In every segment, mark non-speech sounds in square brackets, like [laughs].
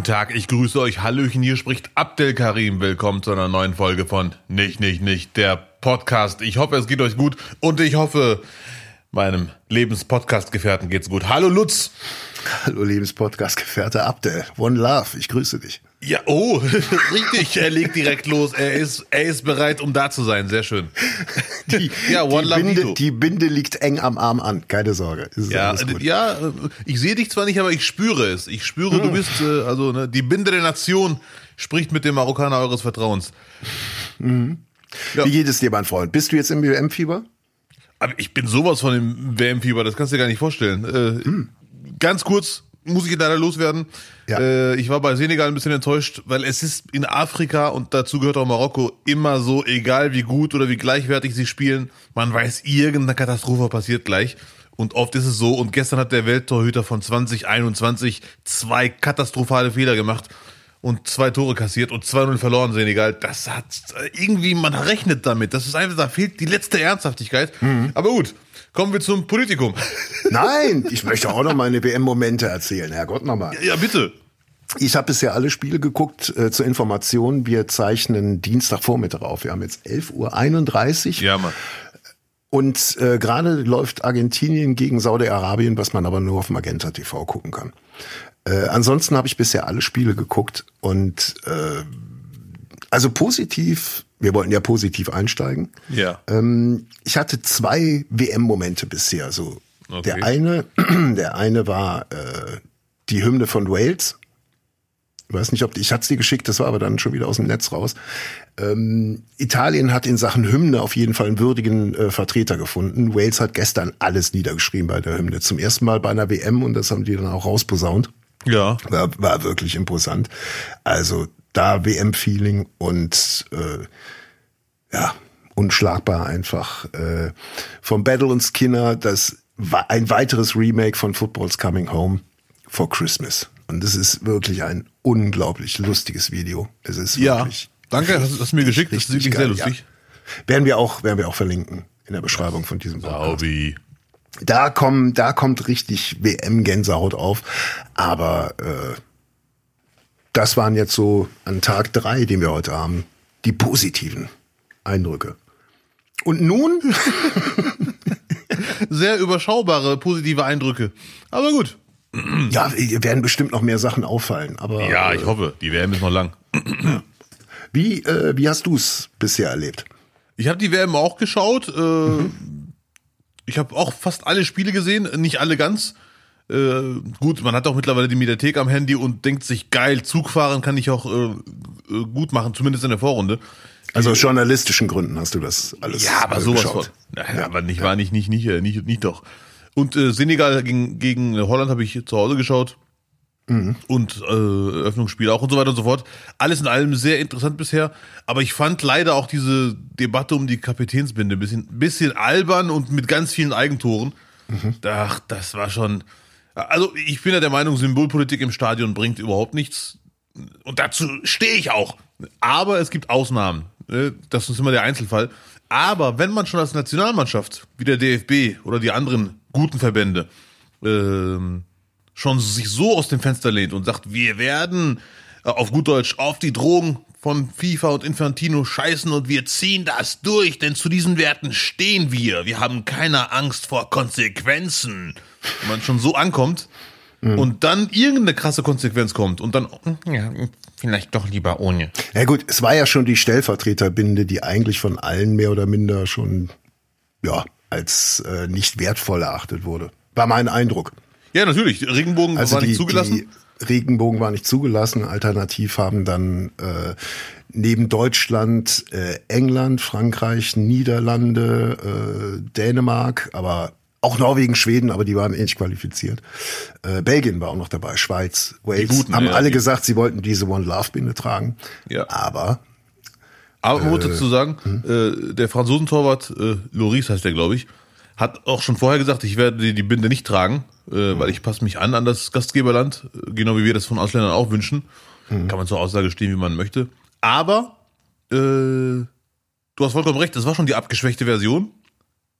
Guten Tag, ich grüße euch. Hallöchen, hier spricht Abdel Karim. Willkommen zu einer neuen Folge von Nicht, Nicht, Nicht, der Podcast. Ich hoffe, es geht euch gut und ich hoffe, meinem Lebenspodcast-Gefährten geht's gut. Hallo Lutz. Hallo Lebenspodcast-Gefährte Abdel. One Love, ich grüße dich. Ja, oh, [laughs] richtig, er legt direkt los. Er ist, er ist bereit, um da zu sein. Sehr schön. Die, [laughs] ja, One die, Binde, die Binde liegt eng am Arm an, keine Sorge. ja, ja, ich sehe dich zwar nicht, aber ich spüre es. Ich spüre, hm. du bist, äh, also ne, die Binde der Nation spricht mit dem Marokkaner eures Vertrauens. Mhm. Ja. Wie geht es dir, mein Freund? Bist du jetzt im WM-Fieber? Aber ich bin sowas von dem WM-Fieber, das kannst du dir gar nicht vorstellen. Äh, hm. Ganz kurz, muss ich leider loswerden. Ja. Äh, ich war bei Senegal ein bisschen enttäuscht, weil es ist in Afrika und dazu gehört auch Marokko immer so, egal wie gut oder wie gleichwertig sie spielen, man weiß, irgendeine Katastrophe passiert gleich. Und oft ist es so, und gestern hat der Welttorhüter von 2021 zwei katastrophale Fehler gemacht und zwei Tore kassiert und 2-0 verloren, Senegal. Das hat irgendwie, man rechnet damit. Das ist einfach, da fehlt die letzte Ernsthaftigkeit. Mhm. Aber gut, Kommen wir zum Politikum. [laughs] Nein, ich möchte auch noch meine WM-Momente erzählen, Herrgott nochmal. Ja, bitte. Ich habe bisher alle Spiele geguckt. Äh, zur Information, wir zeichnen Dienstagvormittag auf. Wir haben jetzt 11.31 Uhr. Ja, Mann. Und äh, gerade läuft Argentinien gegen Saudi-Arabien, was man aber nur auf Magenta TV gucken kann. Äh, ansonsten habe ich bisher alle Spiele geguckt und äh, also positiv wir wollten ja positiv einsteigen. Ja. Ähm, ich hatte zwei WM-Momente bisher. So okay. der eine, [clears throat] der eine war äh, die Hymne von Wales. Ich weiß nicht, ob ich hatte sie geschickt, das war aber dann schon wieder aus dem Netz raus. Ähm, Italien hat in Sachen Hymne auf jeden Fall einen würdigen äh, Vertreter gefunden. Wales hat gestern alles niedergeschrieben bei der Hymne. Zum ersten Mal bei einer WM und das haben die dann auch rausposaunt. Ja. War, war wirklich imposant. Also da WM-Feeling und äh, ja, unschlagbar einfach. Äh, vom Battle und Skinner, das war ein weiteres Remake von Football's Coming Home for Christmas. Und es ist wirklich ein unglaublich lustiges Video. Es ist ja, wirklich. Danke, hast, hast du mir geschickt. Das ist wirklich geil, sehr lustig. Ja. Werden wir auch, werden wir auch verlinken in der Beschreibung von diesem Podcast. Saubi. Da kommen, da kommt richtig WM-Gänsehaut auf. Aber äh, das waren jetzt so an Tag drei, den wir heute haben, die positiven Eindrücke. Und nun? [laughs] Sehr überschaubare positive Eindrücke. Aber gut. Ja, werden bestimmt noch mehr Sachen auffallen. Aber ja, ich äh, hoffe, die WM ist noch lang. Wie, äh, wie hast du es bisher erlebt? Ich habe die WM auch geschaut. Äh, mhm. Ich habe auch fast alle Spiele gesehen, nicht alle ganz. Äh, gut, man hat auch mittlerweile die Mediathek am Handy und denkt sich, geil, Zug fahren kann ich auch äh, äh gut machen, zumindest in der Vorrunde. Also aus journalistischen Gründen hast du das alles Ja, aber sowas von. Ja, aber nicht, war nicht, nicht, nicht, äh, nicht, nicht doch. Und äh, Senegal gegen, gegen Holland habe ich zu Hause geschaut. Und äh, Öffnungsspiel auch und so weiter und so fort. Alles in allem sehr interessant bisher. Aber ich fand leider auch diese Debatte um die Kapitänsbinde ein bisschen, bisschen albern und mit ganz vielen Eigentoren. Mhm. Ach, das war schon. Also ich bin ja der Meinung, Symbolpolitik im Stadion bringt überhaupt nichts. Und dazu stehe ich auch. Aber es gibt Ausnahmen. Ne? Das ist immer der Einzelfall. Aber wenn man schon als Nationalmannschaft, wie der DFB oder die anderen guten Verbände, ähm, schon sich so aus dem Fenster lehnt und sagt, wir werden äh, auf gut Deutsch auf die Drogen von FIFA und Infantino scheißen und wir ziehen das durch, denn zu diesen Werten stehen wir. Wir haben keine Angst vor Konsequenzen. Wenn man schon so ankommt, Mhm. Und dann irgendeine krasse Konsequenz kommt und dann, ja, vielleicht doch lieber ohne. Ja gut, es war ja schon die Stellvertreterbinde, die eigentlich von allen mehr oder minder schon, ja, als äh, nicht wertvoll erachtet wurde. War mein Eindruck. Ja, natürlich. Regenbogen also war die, nicht zugelassen. Regenbogen war nicht zugelassen. Alternativ haben dann äh, neben Deutschland äh, England, Frankreich, Niederlande, äh, Dänemark, aber auch Norwegen, Schweden, aber die waren ähnlich qualifiziert. Äh, Belgien war auch noch dabei, Schweiz, Wales. Guten, haben ja, alle die gesagt, sie wollten diese One Love Binde tragen. Ja. Aber aber man muss dazu sagen, hm? äh, der Franzosentorwart, äh, Loris heißt der, glaube ich, hat auch schon vorher gesagt, ich werde die, die Binde nicht tragen, äh, mhm. weil ich passe mich an an das Gastgeberland, äh, genau wie wir das von Ausländern auch wünschen. Mhm. Kann man zur Aussage stehen, wie man möchte. Aber äh, du hast vollkommen recht, das war schon die abgeschwächte Version.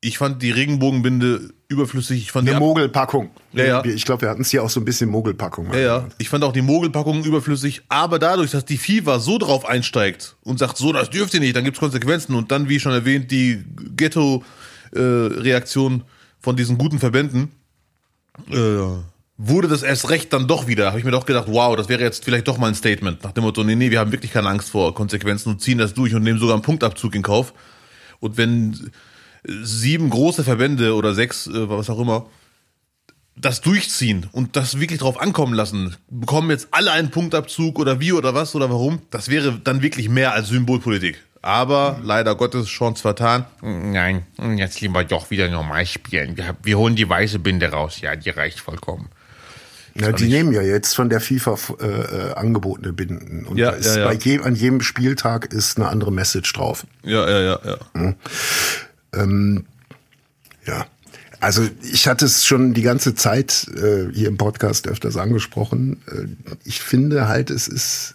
Ich fand die Regenbogenbinde überflüssig. Ich fand Eine die Mogelpackung. Ja, ja. Ich glaube, wir hatten es hier auch so ein bisschen Mogelpackung. Ja, ja. Ich fand auch die Mogelpackung überflüssig, aber dadurch, dass die FIFA so drauf einsteigt und sagt, so, das dürft ihr nicht, dann gibt's Konsequenzen und dann, wie schon erwähnt, die Ghetto-Reaktion von diesen guten Verbänden, äh, wurde das erst recht dann doch wieder. Habe ich mir doch gedacht, wow, das wäre jetzt vielleicht doch mal ein Statement nach dem Motto, nee, nee, wir haben wirklich keine Angst vor Konsequenzen und ziehen das durch und nehmen sogar einen Punktabzug in Kauf. Und wenn sieben große Verbände oder sechs, äh, was auch immer, das durchziehen und das wirklich drauf ankommen lassen, bekommen jetzt alle einen Punktabzug oder wie oder was oder warum, das wäre dann wirklich mehr als Symbolpolitik. Aber leider Gottes Chance vertan. Nein, jetzt lieber doch wieder normal spielen. Wir, wir holen die weiße Binde raus. Ja, die reicht vollkommen. Ja, die nehmen ja jetzt von der FIFA äh, äh, angebotene Binden. Und Ja, da ist ja, ja. bei je, an jedem Spieltag ist eine andere Message drauf. Ja, ja, ja, ja. Ja. Also ich hatte es schon die ganze Zeit äh, hier im Podcast öfters angesprochen. Äh, ich finde halt, es ist,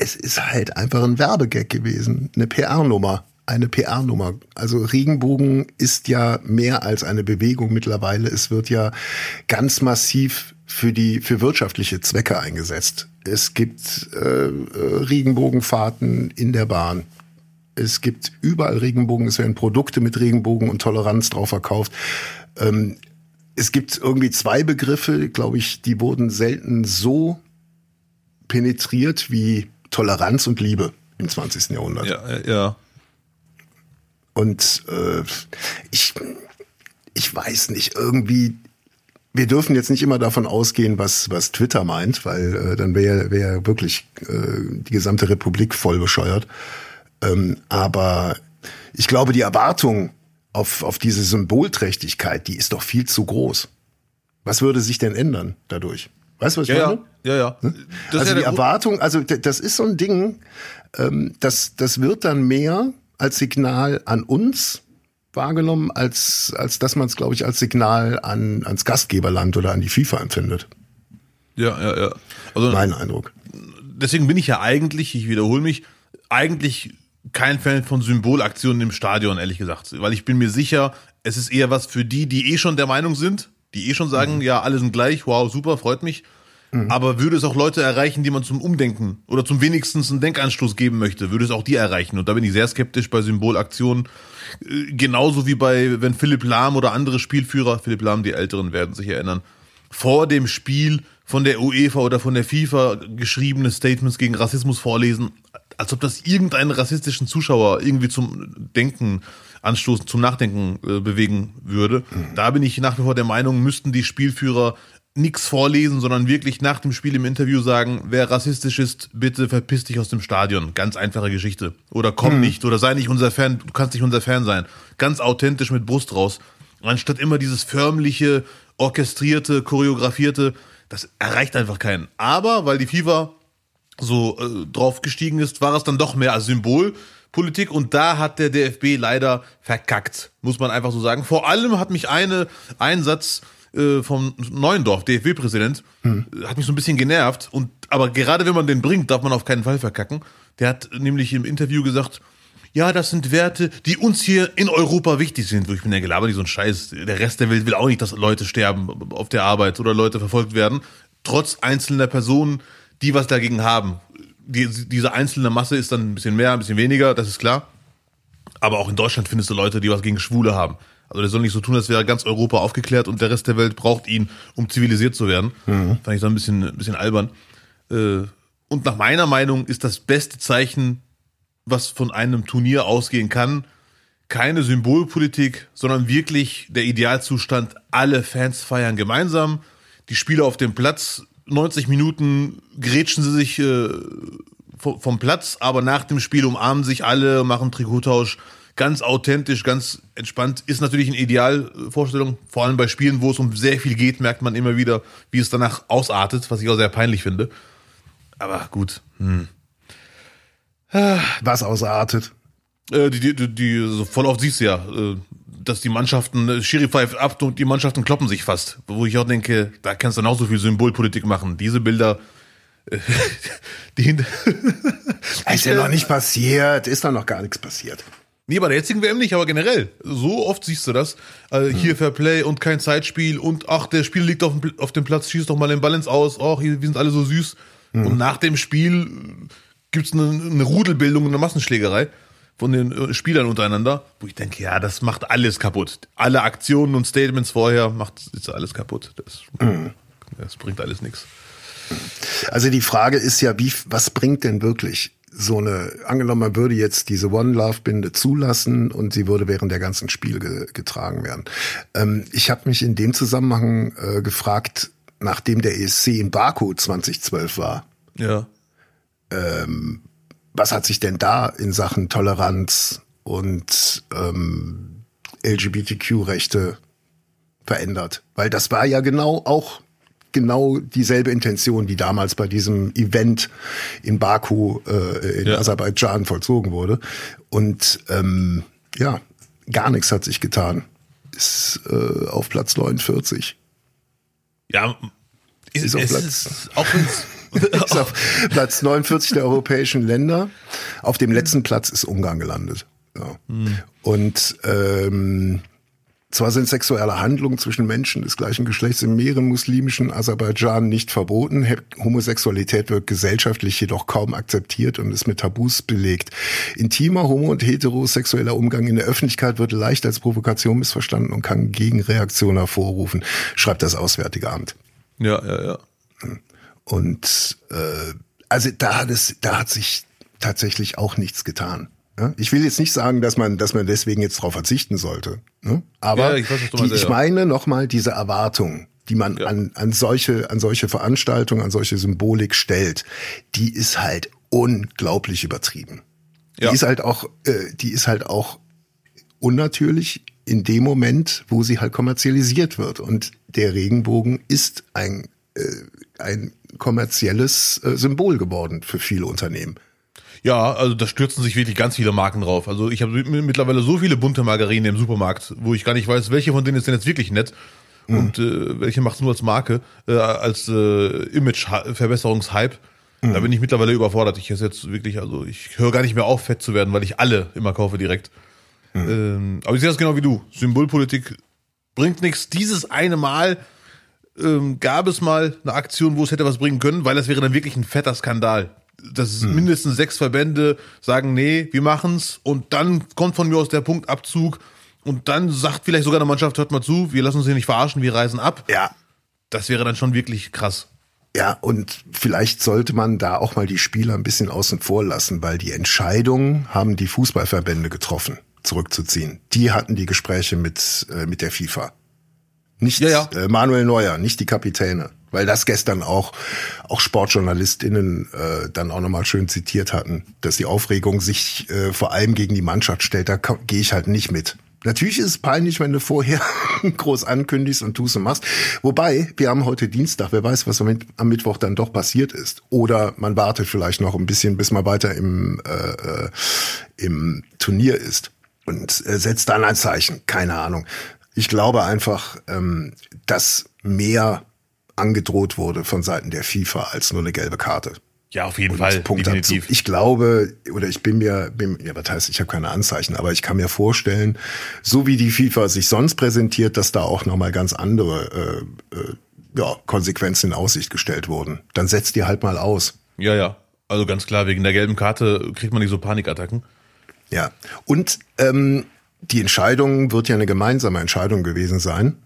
es ist halt einfach ein Werbegag gewesen. Eine PR-Nummer. Eine PR-Nummer. Also Regenbogen ist ja mehr als eine Bewegung mittlerweile. Es wird ja ganz massiv für die, für wirtschaftliche Zwecke eingesetzt. Es gibt äh, äh, Regenbogenfahrten in der Bahn. Es gibt überall Regenbogen, es werden Produkte mit Regenbogen und Toleranz drauf verkauft. Ähm, es gibt irgendwie zwei Begriffe, glaube ich, die wurden selten so penetriert wie Toleranz und Liebe im 20. Jahrhundert. Ja, ja, ja. Und äh, ich, ich weiß nicht, irgendwie, wir dürfen jetzt nicht immer davon ausgehen, was, was Twitter meint, weil äh, dann wäre wär wirklich äh, die gesamte Republik voll bescheuert. Ähm, aber ich glaube, die Erwartung auf, auf diese Symbolträchtigkeit, die ist doch viel zu groß. Was würde sich denn ändern dadurch? Weißt du, was ich Ja, meine? ja, ja, ja. Das Hm? also ja die Erwartung, also das ist so ein Ding, ähm, das, das wird dann mehr als Signal an uns wahrgenommen, als, als dass man es, glaube ich, als Signal an, ans Gastgeberland oder an die FIFA empfindet. Ja, ja, ja. Also Mein Eindruck. deswegen bin ich ja eigentlich, ich wiederhole mich, eigentlich kein Fan von Symbolaktionen im Stadion, ehrlich gesagt. Weil ich bin mir sicher, es ist eher was für die, die eh schon der Meinung sind, die eh schon sagen, ja, alle sind gleich, wow, super, freut mich. Aber würde es auch Leute erreichen, die man zum Umdenken oder zum wenigstens einen Denkanstoß geben möchte, würde es auch die erreichen. Und da bin ich sehr skeptisch bei Symbolaktionen. Äh, Genauso wie bei, wenn Philipp Lahm oder andere Spielführer, Philipp Lahm, die Älteren werden sich erinnern, vor dem Spiel von der UEFA oder von der FIFA geschriebene Statements gegen Rassismus vorlesen, als ob das irgendeinen rassistischen Zuschauer irgendwie zum Denken anstoßen, zum Nachdenken äh, bewegen würde. Da bin ich nach wie vor der Meinung, müssten die Spielführer nichts vorlesen, sondern wirklich nach dem Spiel im Interview sagen, wer rassistisch ist, bitte verpiss dich aus dem Stadion. Ganz einfache Geschichte. Oder komm nicht, oder sei nicht unser Fan, du kannst nicht unser Fan sein. Ganz authentisch mit Brust raus. Anstatt immer dieses förmliche, orchestrierte, choreografierte, das erreicht einfach keinen. Aber weil die FIFA so äh, drauf gestiegen ist, war es dann doch mehr als Symbolpolitik und da hat der DFB leider verkackt, muss man einfach so sagen. Vor allem hat mich eine ein Satz äh, vom Neuendorf, DFB-Präsident, äh, hat mich so ein bisschen genervt und aber gerade wenn man den bringt, darf man auf keinen Fall verkacken. Der hat nämlich im Interview gesagt, ja, das sind Werte, die uns hier in Europa wichtig sind. Wo ich bin ja gelabert, nicht so ein Scheiß. Der Rest der Welt will auch nicht, dass Leute sterben auf der Arbeit oder Leute verfolgt werden. Trotz einzelner Personen, die was dagegen haben. Die, diese einzelne Masse ist dann ein bisschen mehr, ein bisschen weniger, das ist klar. Aber auch in Deutschland findest du Leute, die was gegen Schwule haben. Also der soll nicht so tun, als wäre ganz Europa aufgeklärt und der Rest der Welt braucht ihn, um zivilisiert zu werden. Fand ich so ein bisschen, ein bisschen albern. Äh, Und nach meiner Meinung ist das beste Zeichen, was von einem Turnier ausgehen kann, keine Symbolpolitik, sondern wirklich der Idealzustand, alle Fans feiern gemeinsam, die Spieler auf dem Platz, 90 Minuten grätschen sie sich äh, vom Platz, aber nach dem Spiel umarmen sich alle, machen Trikottausch, ganz authentisch, ganz entspannt. Ist natürlich eine Idealvorstellung, vor allem bei Spielen, wo es um sehr viel geht, merkt man immer wieder, wie es danach ausartet, was ich auch sehr peinlich finde. Aber gut, Was ausartet. Äh, die, die, die, die so voll oft siehst du ja, äh, dass die Mannschaften, äh, Schiri pfeift ab und die Mannschaften kloppen sich fast. Wo ich auch denke, da kannst du dann auch so viel Symbolpolitik machen. Diese Bilder, äh, [laughs] die hinter. [laughs] Ist ja noch nicht passiert, ist doch noch gar nichts passiert. Nee, bei der jetzigen WM nicht, aber generell. So oft siehst du das. Äh, hier Fair Play und kein Zeitspiel und ach, der Spieler liegt auf dem, auf dem Platz, schießt doch mal den Balance aus. Ach, hier, wir sind alle so süß. Und nach dem Spiel gibt's eine, eine Rudelbildung, eine Massenschlägerei von den äh, Spielern untereinander, wo ich denke, ja, das macht alles kaputt. Alle Aktionen und Statements vorher macht ist alles kaputt. Das, das bringt alles nichts. Also die Frage ist ja, wie, was bringt denn wirklich so eine, angenommen, man würde jetzt diese One Love Binde zulassen und sie würde während der ganzen Spiel ge, getragen werden. Ähm, ich habe mich in dem Zusammenhang äh, gefragt, nachdem der ESC in Baku 2012 war, Ja. Was hat sich denn da in Sachen Toleranz und ähm, LGBTQ-Rechte verändert? Weil das war ja genau auch genau dieselbe Intention, die damals bei diesem Event in Baku äh, in Ja. Aserbaidschan vollzogen wurde. Und ähm, ja, gar nichts hat sich getan. Ist äh, auf Platz 49. Ja, ist, Ist auf Platz- ist, auch [laughs] Ist auf Platz 49 der europäischen Länder. Auf dem letzten Platz ist Ungarn gelandet. Ja. Und ähm, zwar sind sexuelle Handlungen zwischen Menschen des gleichen Geschlechts in mehreren muslimischen Aserbaidschan nicht verboten. Homosexualität wird gesellschaftlich jedoch kaum akzeptiert und ist mit Tabus belegt. Intimer homo- und heterosexueller Umgang in der Öffentlichkeit wird leicht als Provokation missverstanden und kann Gegenreaktionen hervorrufen, schreibt das Auswärtige Amt. ja, ja, ja. Und äh, also da hat es, da hat sich tatsächlich auch nichts getan. Ja? Ich will jetzt nicht sagen, dass man, dass man deswegen jetzt darauf verzichten sollte. Ne? Aber Ja, ich weiß, die, ich meine nochmal diese Erwartung, die man Ja. an, an solche, an solche Veranstaltungen, an solche Symbolik stellt, die ist halt unglaublich übertrieben. Ja. Die ist halt auch, äh, die ist halt auch unnatürlich in dem Moment, wo sie halt kommerzialisiert wird. Und der Regenbogen ist ein, äh, ein kommerzielles äh, Symbol geworden für viele Unternehmen. Ja, also da stürzen sich wirklich ganz viele Marken drauf. Also ich habe mi- mittlerweile so viele bunte Margarinen im Supermarkt, wo ich gar nicht weiß, welche von denen ist denn jetzt wirklich nett und äh, welche macht's nur als Marke, äh, als äh, Image-Verbesserungshype. Da bin ich mittlerweile überfordert. Ich esse jetzt wirklich, also ich höre gar nicht mehr auf, fett zu werden, weil ich alle immer kaufe direkt. Ähm, aber ich sehe das genau wie du. Symbolpolitik bringt nichts. Dieses eine Mal ähm, gab es mal eine Aktion, wo es hätte was bringen können, weil das wäre dann wirklich ein fetter Skandal. Das ist mindestens sechs Verbände sagen, nee, wir machen's und dann kommt von mir aus der Punktabzug und dann sagt vielleicht sogar eine Mannschaft, hört mal zu, wir lassen uns hier nicht verarschen, wir reisen ab. Ja. Das wäre dann schon wirklich krass. Ja, und vielleicht sollte man da auch mal die Spieler ein bisschen außen vor lassen, weil die Entscheidung haben die Fußballverbände getroffen, zurückzuziehen. Die hatten die Gespräche mit, äh, mit der FIFA. Nicht Ja, ja. Äh, Manuel Neuer, nicht die Kapitäne. Weil das gestern auch, auch SportjournalistInnen äh, dann auch nochmal schön zitiert hatten, dass die Aufregung sich äh, vor allem gegen die Mannschaft stellt. Da gehe ich halt nicht mit. Natürlich ist es peinlich, wenn du vorher [laughs] groß ankündigst und tust und machst. Wobei, wir haben heute Dienstag, wer weiß, was am Mittwoch dann doch passiert ist. Oder man wartet vielleicht noch ein bisschen, bis man weiter im, äh, äh, im Turnier ist und äh, setzt dann ein Zeichen. Keine Ahnung. Ich glaube einfach, ähm, dass mehr angedroht wurde von Seiten der FIFA als nur eine gelbe Karte. Ja, auf jeden Und Fall, Punktabzug. definitiv. Ich glaube, oder ich bin mir, bin, ja, was heißt, ich habe keine Anzeichen, aber ich kann mir vorstellen, so wie die FIFA sich sonst präsentiert, dass da auch nochmal ganz andere äh, äh, ja, Konsequenzen in Aussicht gestellt wurden. Dann setzt die halt mal aus. Ja, ja. Also ganz klar, wegen der gelben Karte kriegt man nicht so Panikattacken. Ja. Und ähm, die Entscheidung wird ja eine gemeinsame Entscheidung gewesen sein.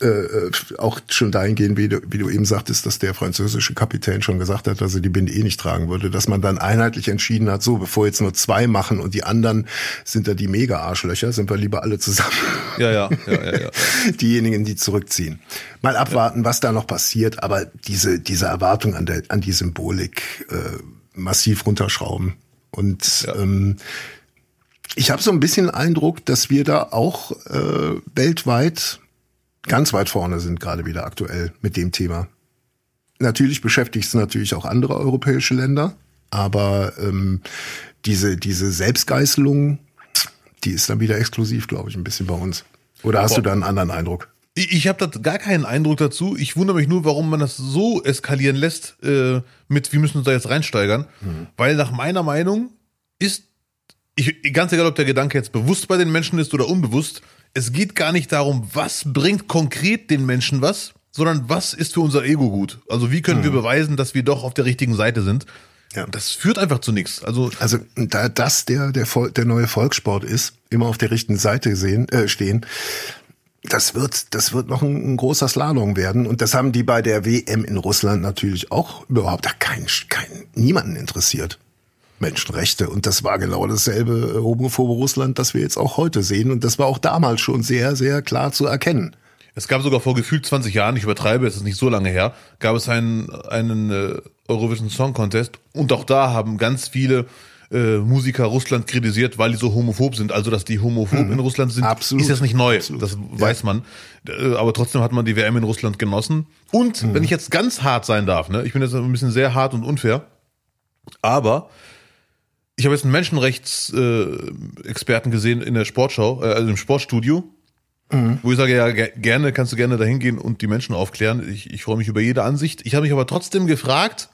Äh, äh, auch schon dahingehend, wie du, wie du eben sagtest, dass der französische Kapitän schon gesagt hat, dass er die Binde eh nicht tragen würde, dass man dann einheitlich entschieden hat, so, bevor jetzt nur zwei machen und die anderen sind da die Mega-Arschlöcher, sind wir lieber alle zusammen. Ja, ja, ja, ja, ja. [laughs] Diejenigen, die zurückziehen. Mal abwarten, was da noch passiert, aber diese, diese Erwartung an, der, an die Symbolik äh, massiv runterschrauben. Und ähm, ich habe so ein bisschen Eindruck, dass wir da auch äh, weltweit ganz weit vorne sind, gerade wieder aktuell mit dem Thema. Natürlich beschäftigt es natürlich auch andere europäische Länder, aber ähm, diese, diese Selbstgeißelung, die ist dann wieder exklusiv, glaube ich, ein bisschen bei uns. Oder hast Boah. du da einen anderen Eindruck? Ich, ich habe da gar keinen Eindruck dazu. Ich wundere mich nur, warum man das so eskalieren lässt äh, mit, wir müssen uns da jetzt reinsteigern. Weil nach meiner Meinung ist ich, ganz egal, ob der Gedanke jetzt bewusst bei den Menschen ist oder unbewusst, es geht gar nicht darum, was bringt konkret den Menschen was, sondern was ist für unser Ego gut. Also wie können mhm. wir beweisen, dass wir doch auf der richtigen Seite sind. Ja. Das führt einfach zu nichts. Also, also da das der, der, der neue Volkssport ist, immer auf der richtigen Seite sehen, äh, stehen, das wird, das wird noch ein, ein, großer Slalom werden. Und das haben die bei der WM in Russland natürlich auch überhaupt keinen, keinen, niemanden interessiert. Menschenrechte. Und das war genau dasselbe äh, homophobe Russland, das wir jetzt auch heute sehen. Und das war auch damals schon sehr, sehr klar zu erkennen. Es gab sogar vor gefühlt 20 Jahren, ich übertreibe, es ist nicht so lange her, gab es einen, einen äh, Eurovision Song Contest und auch da haben ganz viele äh, Musiker Russland kritisiert, weil die so homophob sind. Also, dass die homophob mhm. in Russland sind, Absolut. ist jetzt nicht neu. Absolut. Das weiß ja. man. Äh, aber trotzdem hat man die WM in Russland genossen. Und mhm. wenn ich jetzt ganz hart sein darf, ne, ich bin jetzt ein bisschen sehr hart und unfair, aber ich habe jetzt einen Menschenrechtsexperten gesehen in der Sportschau, äh, also im Sportstudio, Mhm. Wo ich sage, ja, gerne, kannst du gerne dahin gehen und die Menschen aufklären. Ich, ich freue mich über jede Ansicht. Ich habe mich aber trotzdem gefragt,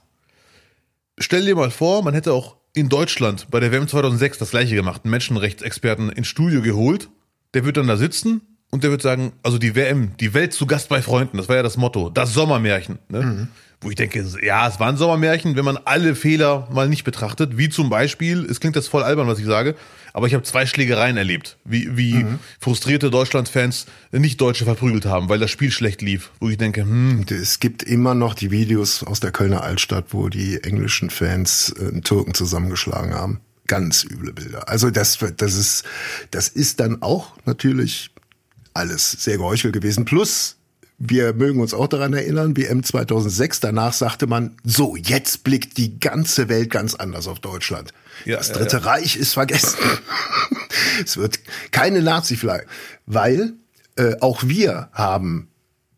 stell dir mal vor, man hätte auch in Deutschland bei der WM 2006 das gleiche gemacht, einen Menschenrechtsexperten ins Studio geholt. Der wird dann da sitzen und der wird sagen, also die WM, die Welt zu Gast bei Freunden, das war ja das Motto, das Sommermärchen. Ne? Mhm wo ich denke, ja, es war ein Sommermärchen, wenn man alle Fehler mal nicht betrachtet, wie zum Beispiel, es klingt jetzt voll albern, was ich sage, aber ich habe zwei Schlägereien erlebt, wie, wie mhm. frustrierte Deutschland-Fans nicht Deutsche verprügelt haben, weil das Spiel schlecht lief, wo ich denke, hm. Es gibt immer noch die Videos aus der Kölner Altstadt, wo die englischen Fans äh, Türken zusammengeschlagen haben. Ganz üble Bilder. Also das, das ist, das ist dann auch natürlich alles sehr geheuchelt gewesen. Plus wir mögen uns auch daran erinnern, WM 2006, danach sagte man, so, jetzt blickt die ganze Welt ganz anders auf Deutschland. Ja, das Dritte ja, ja. Reich ist vergessen. [laughs] es wird keine Nazi-Flagge, weil äh, auch wir haben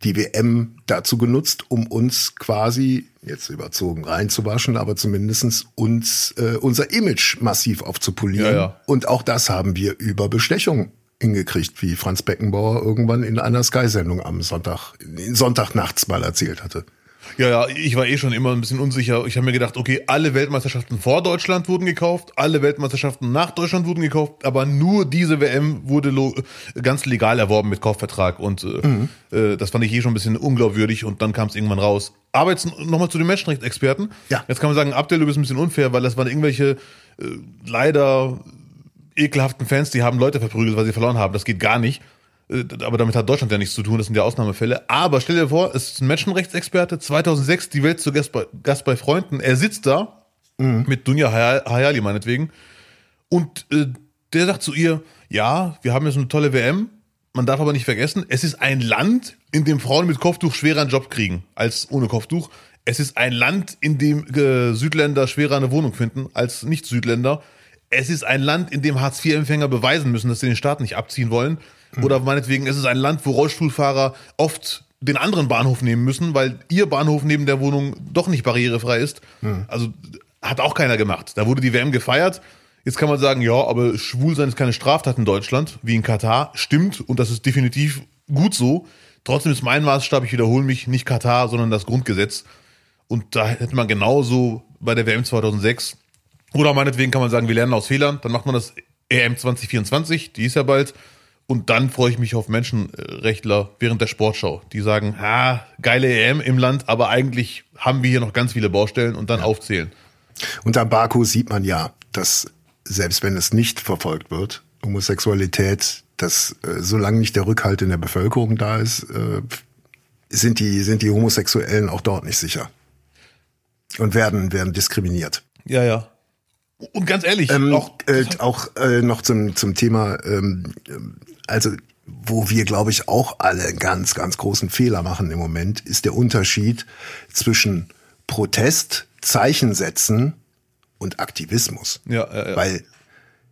die WM dazu genutzt, um uns quasi, jetzt überzogen reinzuwaschen, aber zumindestens uns äh, unser Image massiv aufzupolieren. Und auch das haben wir über Bestechung hingekriegt, wie Franz Beckenbauer irgendwann in einer Sky-Sendung am Sonntag, Sonntagnachts mal erzählt hatte. Ja, ja, ich war eh schon immer ein bisschen unsicher. Ich habe mir gedacht, okay, alle Weltmeisterschaften vor Deutschland wurden gekauft, alle Weltmeisterschaften nach Deutschland wurden gekauft, aber nur diese WM wurde ganz legal erworben mit Kaufvertrag und äh, mhm. äh, das fand ich eh schon ein bisschen unglaubwürdig und dann kam es irgendwann raus. Aber jetzt nochmal zu den Menschenrechtsexperten. Ja. Jetzt kann man sagen, Abdel, du bist ein bisschen unfair, weil das waren irgendwelche äh, leider ekelhaften Fans, die haben Leute verprügelt, weil sie verloren haben. Das geht gar nicht. Äh, aber damit hat Deutschland ja nichts zu tun, das sind ja Ausnahmefälle. Aber stell dir vor, es ist ein Menschenrechtsexperte, 2006 die Welt zu Gast bei, Gast bei Freunden. Er sitzt da mhm. mit Dunja Hayali meinetwegen und äh, der sagt zu ihr, ja, wir haben jetzt eine tolle WM, man darf aber nicht vergessen, es ist ein Land, in dem Frauen mit Kopftuch schwerer einen Job kriegen als ohne Kopftuch. Es ist ein Land, in dem äh, Südländer schwerer eine Wohnung finden als Nicht-Südländer es ist ein Land, in dem Hartz-IV-Empfänger beweisen müssen, dass sie den Staat nicht abziehen wollen. Mhm. Oder meinetwegen, es ist ein Land, wo Rollstuhlfahrer oft den anderen Bahnhof nehmen müssen, weil ihr Bahnhof neben der Wohnung doch nicht barrierefrei ist. Mhm. Also hat auch keiner gemacht. Da wurde die WM gefeiert. Jetzt kann man sagen, ja, aber Schwulsein ist keine Straftat in Deutschland, wie in Katar. Stimmt, und das ist definitiv gut so. Trotzdem ist mein Maßstab, ich wiederhole mich, nicht Katar, sondern das Grundgesetz. Und da hätte man genauso bei der WM 2006 oder meinetwegen kann man sagen, wir lernen aus Fehlern, dann macht man das EM 2024, die ist ja bald. Und dann freue ich mich auf Menschenrechtler während der Sportschau, die sagen, ha, geile EM im Land, aber eigentlich haben wir hier noch ganz viele Baustellen und dann ja. aufzählen. Und am Baku sieht man ja, dass selbst wenn es nicht verfolgt wird, Homosexualität, dass äh, solange nicht der Rückhalt in der Bevölkerung da ist, äh, sind die sind die Homosexuellen auch dort nicht sicher und werden werden diskriminiert. Ja, ja. Und ganz ehrlich, ähm, auch, äh, auch äh, noch zum, zum Thema, ähm, also wo wir, glaube ich, auch alle ganz, ganz großen Fehler machen im Moment, ist der Unterschied zwischen Protest, Zeichen setzen und Aktivismus. Ja, ja, ja. Weil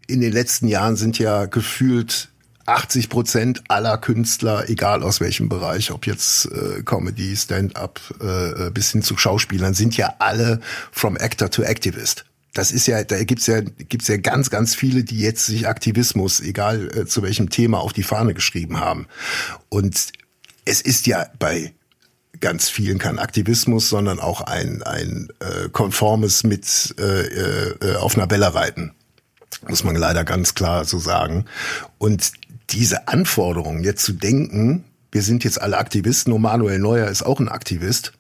in den letzten Jahren sind ja gefühlt 80 Prozent aller Künstler, egal aus welchem Bereich, ob jetzt äh, Comedy, Stand-up äh, bis hin zu Schauspielern, sind ja alle from actor to activist das ist ja, da gibt's ja, gibt's ja ganz, ganz viele, die jetzt sich Aktivismus, egal äh, zu welchem Thema, auf die Fahne geschrieben haben. Und es ist ja bei ganz vielen kein Aktivismus, sondern auch ein, ein äh, konformes mit äh, äh, auf einer Welle reiten. Muss man leider ganz klar so sagen. Und diese Anforderung, jetzt zu denken, wir sind jetzt alle Aktivisten und Manuel Neuer ist auch ein Aktivist,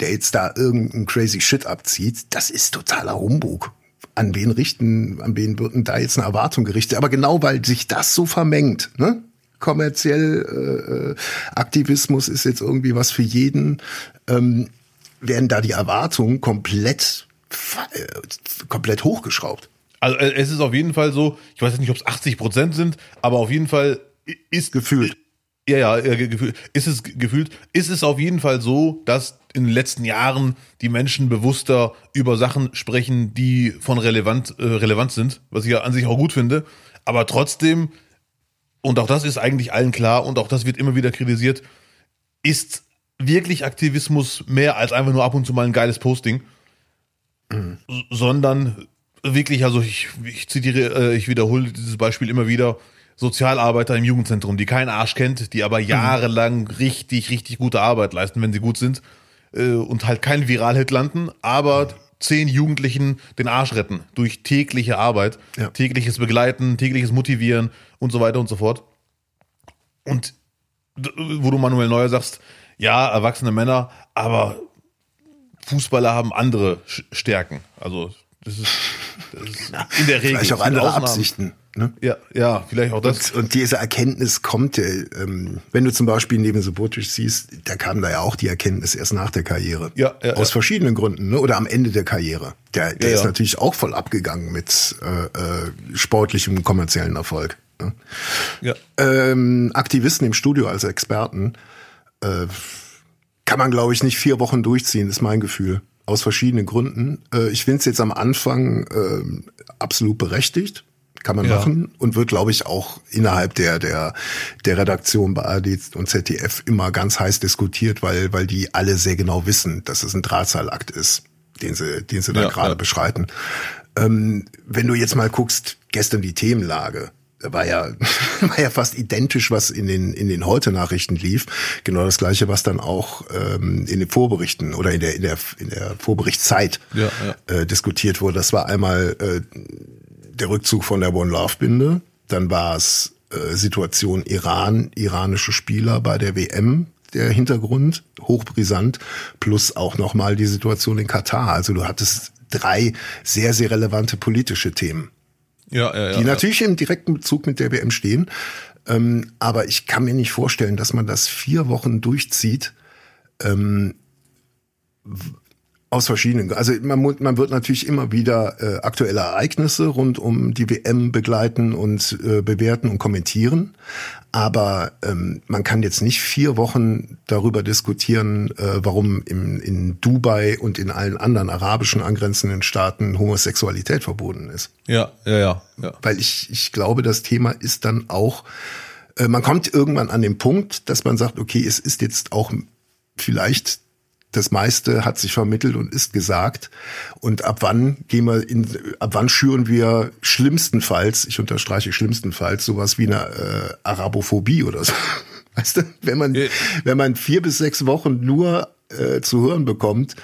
der jetzt da irgendeinen crazy Shit abzieht, das ist totaler Humbug. An wen richten, an wen wird denn da jetzt eine Erwartung gerichtet? Aber genau weil sich das so vermengt, ne? Kommerziell äh, äh Aktivismus ist jetzt irgendwie was für jeden, ähm, werden da die Erwartungen komplett äh, komplett hochgeschraubt. Also äh, es ist auf jeden Fall so, ich weiß nicht, ob es 80 Prozent sind, aber auf jeden Fall ist gefühlt. Ja, ja, gefühlt, ist es gefühlt, ist es auf jeden Fall so, dass in den letzten Jahren die Menschen bewusster über Sachen sprechen, die von relevant, äh, relevant sind, was ich ja an sich auch gut finde. Aber trotzdem, und auch das ist eigentlich allen klar und auch das wird immer wieder kritisiert, ist wirklich Aktivismus mehr als einfach nur ab und zu mal ein geiles Posting, mhm. sondern wirklich, also ich, ich zitiere, äh, ich wiederhole dieses Beispiel immer wieder, Sozialarbeiter im Jugendzentrum, die keinen Arsch kennt, die aber mhm. jahrelang richtig, richtig gute Arbeit leisten, wenn sie gut sind äh, und halt kein Viralhit landen, aber zehn Jugendlichen den Arsch retten durch tägliche Arbeit, ja. tägliches Begleiten, tägliches Motivieren und so weiter und so fort. Und wo du Manuel Neuer sagst, ja, erwachsene Männer, aber Fußballer haben andere Stärken. Also das ist, das ist [laughs] in der Regel. Vielleicht auch andere Ausnahmen. Absichten. Ne? Ja, ja, vielleicht auch das. Und, und diese Erkenntnis kommt, ähm, wenn du zum Beispiel neben Subotic siehst, da kam da ja auch die Erkenntnis erst nach der Karriere. Ja, ja Aus ja. verschiedenen Gründen, ne? oder am Ende der Karriere. Der, der ja, ist natürlich auch voll abgegangen mit äh, äh, sportlichem, kommerziellen Erfolg. Ne? Ja. Ähm, Aktivisten im Studio als Experten äh, kann man, glaube ich, nicht vier Wochen durchziehen, ist mein Gefühl. Aus verschiedenen Gründen. Äh, ich finde es jetzt am Anfang äh, absolut berechtigt kann man ja. machen und wird, glaube ich, auch innerhalb der, der, der Redaktion bei ARD und ZDF immer ganz heiß diskutiert, weil, weil die alle sehr genau wissen, dass es ein Drahtseilakt ist, den sie, den sie da ja, gerade ja. beschreiten. Ähm, wenn du jetzt mal guckst, gestern die Themenlage, war ja, [laughs] war ja fast identisch, was in den, in den Heute-Nachrichten lief. Genau das gleiche, was dann auch ähm, in den Vorberichten oder in der, in der, in der Vorberichtszeit ja, ja. Äh, diskutiert wurde. Das war einmal äh, der Rückzug von der One Love Binde. Dann war es äh, Situation Iran, iranische Spieler bei der WM, der Hintergrund, hochbrisant, plus auch nochmal die Situation in Katar. Also du hattest drei sehr, sehr relevante politische Themen. Ja, ja, ja, die natürlich ja. im direkten Bezug mit der WM stehen. Ähm, aber ich kann mir nicht vorstellen, dass man das vier Wochen durchzieht. Ähm, aus verschiedenen, also man, man wird natürlich immer wieder äh, aktuelle Ereignisse rund um die WM begleiten und äh, bewerten und kommentieren. Aber ähm, man kann jetzt nicht vier Wochen darüber diskutieren, äh, warum im, in Dubai und in allen anderen arabischen angrenzenden Staaten Homosexualität verboten ist. Ja, ja, ja. ja. Weil ich, ich glaube, das Thema ist dann auch, äh, man kommt irgendwann an den Punkt, dass man sagt, okay, es ist jetzt auch vielleicht das meiste hat sich vermittelt und ist gesagt. Und ab wann gehen wir in, ab wann schüren wir schlimmstenfalls, ich unterstreiche schlimmstenfalls, sowas wie eine äh, Arabophobie oder so. [laughs] Weißt du, wenn man, ja. wenn man vier bis sechs Wochen nur äh, zu hören bekommt,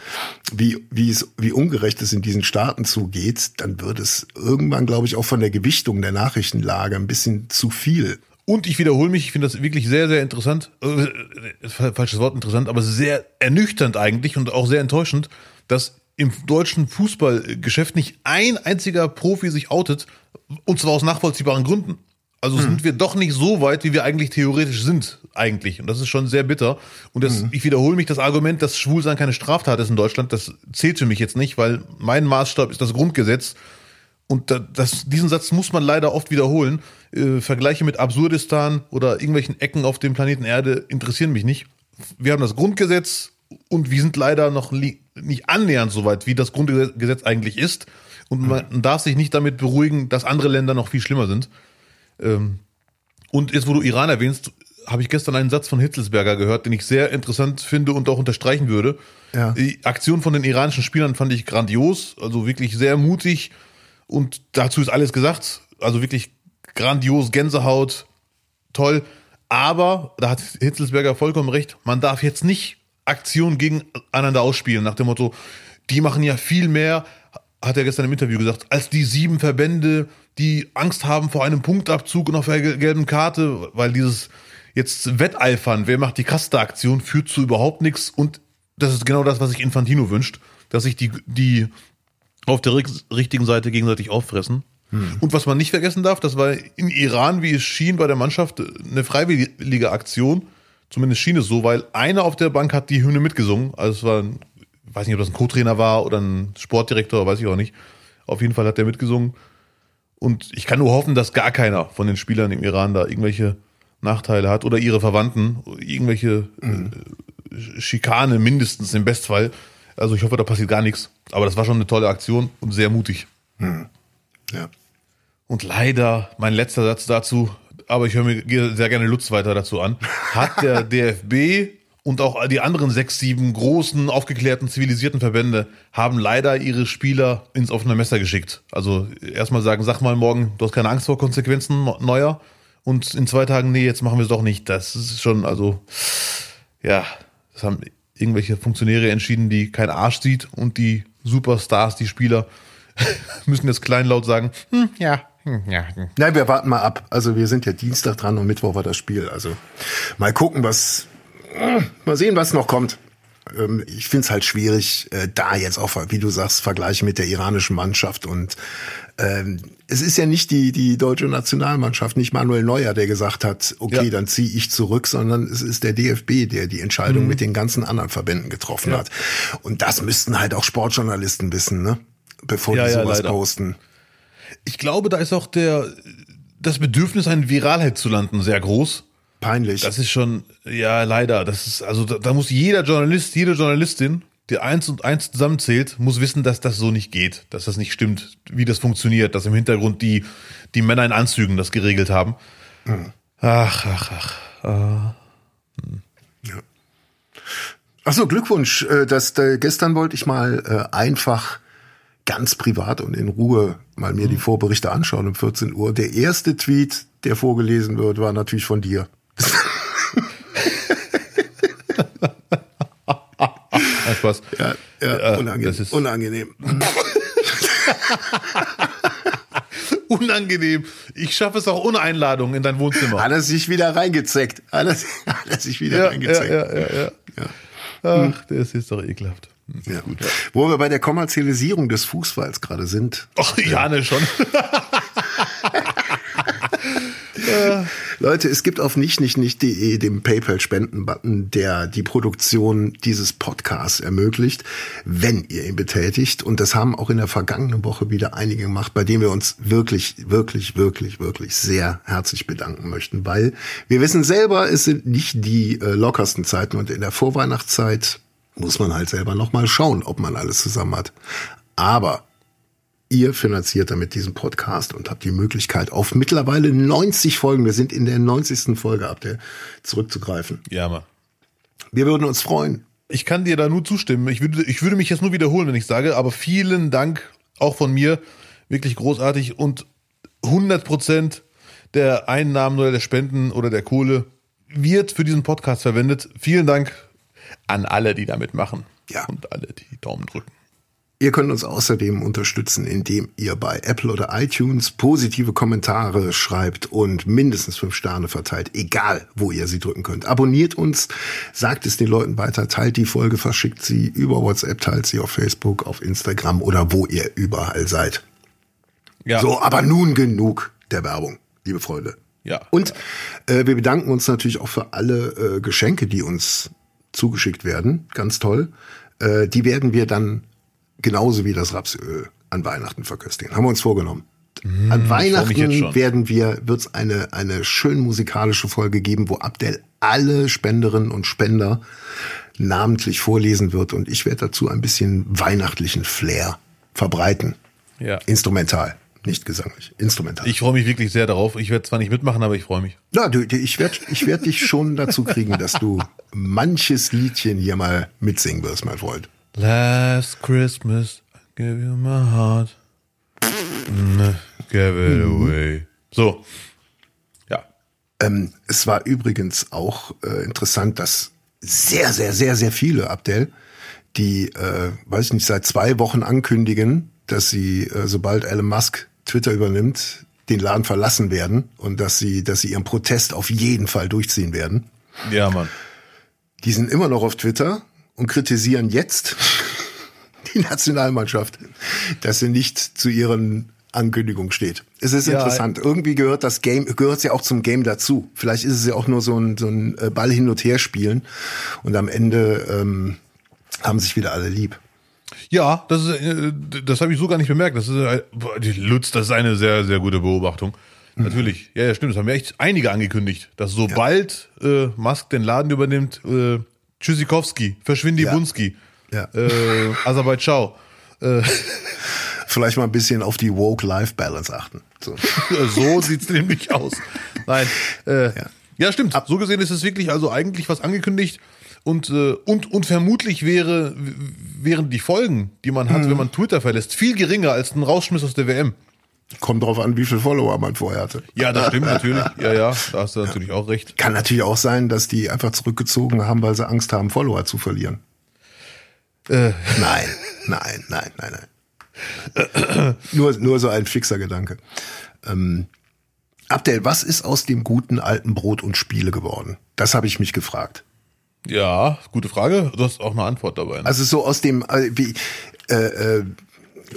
wie, wie es, wie ungerecht es in diesen Staaten zugeht, dann wird es irgendwann, glaube ich, auch von der Gewichtung der Nachrichtenlage ein bisschen zu viel. Und ich wiederhole mich, ich finde das wirklich sehr, sehr interessant, äh, falsches Wort interessant, aber sehr ernüchternd eigentlich und auch sehr enttäuschend, dass im deutschen Fußballgeschäft nicht ein einziger Profi sich outet, und zwar aus nachvollziehbaren Gründen. Also hm. sind wir doch nicht so weit, wie wir eigentlich theoretisch sind, eigentlich. Und das ist schon sehr bitter. Und das, hm. ich wiederhole mich, das Argument, dass Schwulsein keine Straftat ist in Deutschland, das zählt für mich jetzt nicht, weil mein Maßstab ist das Grundgesetz und das, diesen Satz muss man leider oft wiederholen. Äh, Vergleiche mit Absurdistan oder irgendwelchen Ecken auf dem Planeten Erde interessieren mich nicht. Wir haben das Grundgesetz und wir sind leider noch nicht annähernd so weit, wie das Grundgesetz eigentlich ist. Und man mhm. darf sich nicht damit beruhigen, dass andere Länder noch viel schlimmer sind. Ähm, und jetzt, wo du Iran erwähnst, habe ich gestern einen Satz von Hitzelsberger gehört, den ich sehr interessant finde und auch unterstreichen würde. Ja. Die Aktion von den iranischen Spielern fand ich grandios, also wirklich sehr mutig und dazu ist alles gesagt. Also wirklich grandios, Gänsehaut, toll. Aber, da hat Hitzelsberger vollkommen recht, man darf jetzt nicht Aktionen gegeneinander ausspielen, nach dem Motto, die machen ja viel mehr, hat er gestern im Interview gesagt, als die sieben Verbände, die Angst haben vor einem Punktabzug und auf der gelben Karte, weil dieses jetzt Wetteifern, wer macht die krasseste Aktion, führt zu überhaupt nichts und das ist genau das, was sich Infantino wünscht, dass sich die, die auf der richtigen Seite gegenseitig auffressen. Hm. Und was man nicht vergessen darf, das war in Iran, wie es schien, bei der Mannschaft eine freiwillige Aktion. Zumindest schien es so, weil einer auf der Bank hat die Hymne mitgesungen. Also es war, ich weiß nicht, ob das ein Co-Trainer war oder ein Sportdirektor, weiß ich auch nicht. Auf jeden Fall hat der mitgesungen. Und ich kann nur hoffen, dass gar keiner von den Spielern im Iran da irgendwelche Nachteile hat oder ihre Verwandten, irgendwelche mhm. Schikane mindestens im Bestfall. Also ich hoffe, da passiert gar nichts. Aber das war schon eine tolle Aktion und sehr mutig. Mhm. Ja. Und leider, mein letzter Satz dazu, aber ich höre mir sehr gerne Lutz weiter dazu an, hat der [laughs] DFB und auch die anderen sechs, sieben großen, aufgeklärten, zivilisierten Verbände haben leider ihre Spieler ins offene Messer geschickt. Also erstmal sagen, sag mal morgen, du hast keine Angst vor Konsequenzen neuer. Und in zwei Tagen, nee, jetzt machen wir es doch nicht. Das ist schon, also, ja, das haben irgendwelche Funktionäre entschieden, die kein Arsch sieht und die Superstars, die Spieler, [laughs] müssen jetzt kleinlaut sagen, hm, ja, hm, ja. Hm. Nein, wir warten mal ab. Also wir sind ja Dienstag dran und Mittwoch war das Spiel. Also mal gucken, was, mal sehen, was noch kommt. Ähm, ich finde es halt schwierig, äh, da jetzt auch, wie du sagst, Vergleiche mit der iranischen Mannschaft und ähm, es ist ja nicht die, die deutsche Nationalmannschaft, nicht Manuel Neuer, der gesagt hat, okay, ja. dann ziehe ich zurück, sondern es ist der DFB, der die Entscheidung mhm. mit den ganzen anderen Verbänden getroffen ja. hat. Und das müssten halt auch Sportjournalisten wissen, ne? bevor ja, die sowas leider. posten. Ich glaube, da ist auch der, das Bedürfnis, eine Viralheit zu landen, sehr groß. Peinlich. Das ist schon, ja, leider. Das ist, also da, da muss jeder Journalist, jede Journalistin der eins und eins zusammenzählt, muss wissen, dass das so nicht geht, dass das nicht stimmt, wie das funktioniert, dass im Hintergrund die, die Männer in Anzügen das geregelt haben. Mhm. Ach, ach, ach. Äh, hm. ja. Achso, Glückwunsch. Äh, das, äh, gestern wollte ich mal äh, einfach ganz privat und in Ruhe mal mir mhm. die Vorberichte anschauen um 14 Uhr. Der erste Tweet, der vorgelesen wird, war natürlich von dir. [laughs] [laughs] Spaß. Ja, ja, ja unangenehm. Das ist unangenehm. [laughs] unangenehm. Ich schaffe es auch ohne Einladung in dein Wohnzimmer. Hat er sich wieder reingezeckt. Hat er, [laughs] hat er sich wieder ja, reingezeckt. Ja, ja, ja, ja. Ach, hm. der ist doch ekelhaft. Ja. Gut. Wo wir bei der Kommerzialisierung des Fußballs gerade sind. Ach, [laughs] ja, ne, schon. Leute, es gibt auf nicht nicht nicht.de den PayPal-Spenden-Button, der die Produktion dieses Podcasts ermöglicht, wenn ihr ihn betätigt. Und das haben auch in der vergangenen Woche wieder einige gemacht, bei denen wir uns wirklich, wirklich, wirklich, wirklich sehr herzlich bedanken möchten, weil wir wissen selber, es sind nicht die äh, lockersten Zeiten und in der Vorweihnachtszeit muss man halt selber nochmal schauen, ob man alles zusammen hat. Aber Ihr finanziert damit diesen Podcast und habt die Möglichkeit, auf mittlerweile 90 Folgen, wir sind in der 90. Folge ab der zurückzugreifen. Ja, mal. Wir würden uns freuen. Ich kann dir da nur zustimmen. Ich würde, ich würde mich jetzt nur wiederholen, wenn ich sage, aber vielen Dank auch von mir. Wirklich großartig und 100 Prozent der Einnahmen oder der Spenden oder der Kohle wird für diesen Podcast verwendet. Vielen Dank an alle, die damit machen. Ja. Und alle, die Daumen drücken. Ihr könnt uns außerdem unterstützen, indem ihr bei Apple oder iTunes positive Kommentare schreibt und mindestens fünf Sterne verteilt, egal wo ihr sie drücken könnt. Abonniert uns, sagt es den Leuten weiter, teilt die Folge, verschickt sie über WhatsApp, teilt sie auf Facebook, auf Instagram oder wo ihr überall seid. Ja. So, aber nun genug der Werbung, liebe Freunde. Ja. Und äh, wir bedanken uns natürlich auch für alle äh, Geschenke, die uns zugeschickt werden. Ganz toll. Äh, die werden wir dann genauso wie das Rapsöl an Weihnachten verköstigen. Haben wir uns vorgenommen. Mmh, an Weihnachten werden wir, wird es eine, eine schön musikalische Folge geben, wo Abdel alle Spenderinnen und Spender namentlich vorlesen wird und ich werde dazu ein bisschen weihnachtlichen Flair verbreiten. Ja. Instrumental, nicht gesanglich, instrumental. Ich freue mich wirklich sehr darauf. Ich werde zwar nicht mitmachen, aber ich freue mich. Ja, du, ich werde ich werd dich schon dazu kriegen, dass du manches Liedchen hier mal mitsingen wirst, mein Freund. Last Christmas, I gave you my heart. Give it mhm. away. So. Ja. Ähm, es war übrigens auch äh, interessant, dass sehr, sehr, sehr, sehr viele, Abdel, die, äh, weiß ich nicht, seit zwei Wochen ankündigen, dass sie, äh, sobald Elon Musk Twitter übernimmt, den Laden verlassen werden und dass sie, dass sie ihren Protest auf jeden Fall durchziehen werden. Ja, Mann. Die sind immer noch auf Twitter und kritisieren jetzt die Nationalmannschaft, dass sie nicht zu ihren Ankündigungen steht. Es ist Ja, interessant. Irgendwie gehört das Game, gehört es ja auch zum Game dazu. Vielleicht ist es ja auch nur so ein, so ein äh, Ball hin und her spielen und am Ende ähm, haben sich wieder alle lieb. Ja, das ist, äh, das habe ich so gar nicht bemerkt. Das ist, äh, Lutz, das ist eine sehr, sehr gute Beobachtung. Natürlich, ja, ja, stimmt. Das haben wir echt einige angekündigt, dass sobald äh, Musk den Laden übernimmt, äh, Tschüssikowski, Verschwindi Ja. Bunski, Ja. äh, Aserbaidschau. Äh, Vielleicht mal ein bisschen auf die Woke-Life-Balance achten. So. [laughs] so sieht's nämlich aus. Nein. Äh, ja. stimmt. So gesehen ist es wirklich also eigentlich was angekündigt. Und, äh, und, und vermutlich wäre, wären die Folgen, die man hat, wenn man Twitter verlässt, viel geringer als ein Rausschmiss aus der WM. Kommt drauf an, wie viele Follower man vorher hatte. Ja, das stimmt natürlich. Ja, ja, da hast du natürlich auch recht. Kann natürlich auch sein, dass die einfach zurückgezogen haben, weil sie Angst haben, Follower zu verlieren. Äh, Nein, nein, nein, nein, nein. nur, nur so ein fixer Gedanke. Ähm, Abdel, was ist aus dem guten alten Brot und Spiele geworden? Das habe ich mich gefragt. ja, gute Frage. Du hast auch eine Antwort dabei. Ne? Also so aus dem, äh, wie, äh, äh,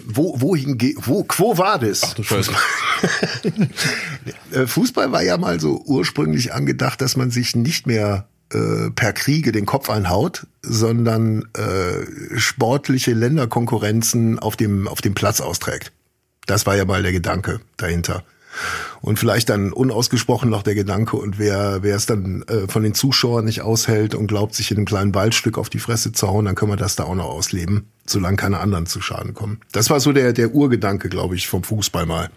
wo, wohin, wo, quo war das? Ach du Scheiße. [laughs] Äh, Fußball war ja mal so ursprünglich angedacht, dass man sich nicht mehr äh, per Kriege den Kopf einhaut, sondern äh, sportliche Länderkonkurrenzen auf dem, auf dem Platz austrägt. Das war ja mal der Gedanke dahinter. Und vielleicht dann unausgesprochen noch der Gedanke, und wer, wer es dann äh, von den Zuschauern nicht aushält und glaubt, sich in einem kleinen Waldstück auf die Fresse zu hauen, dann können wir das da auch noch ausleben, solange keine anderen zu Schaden kommen. Das war so der, der Urgedanke, glaube ich, vom Fußball mal.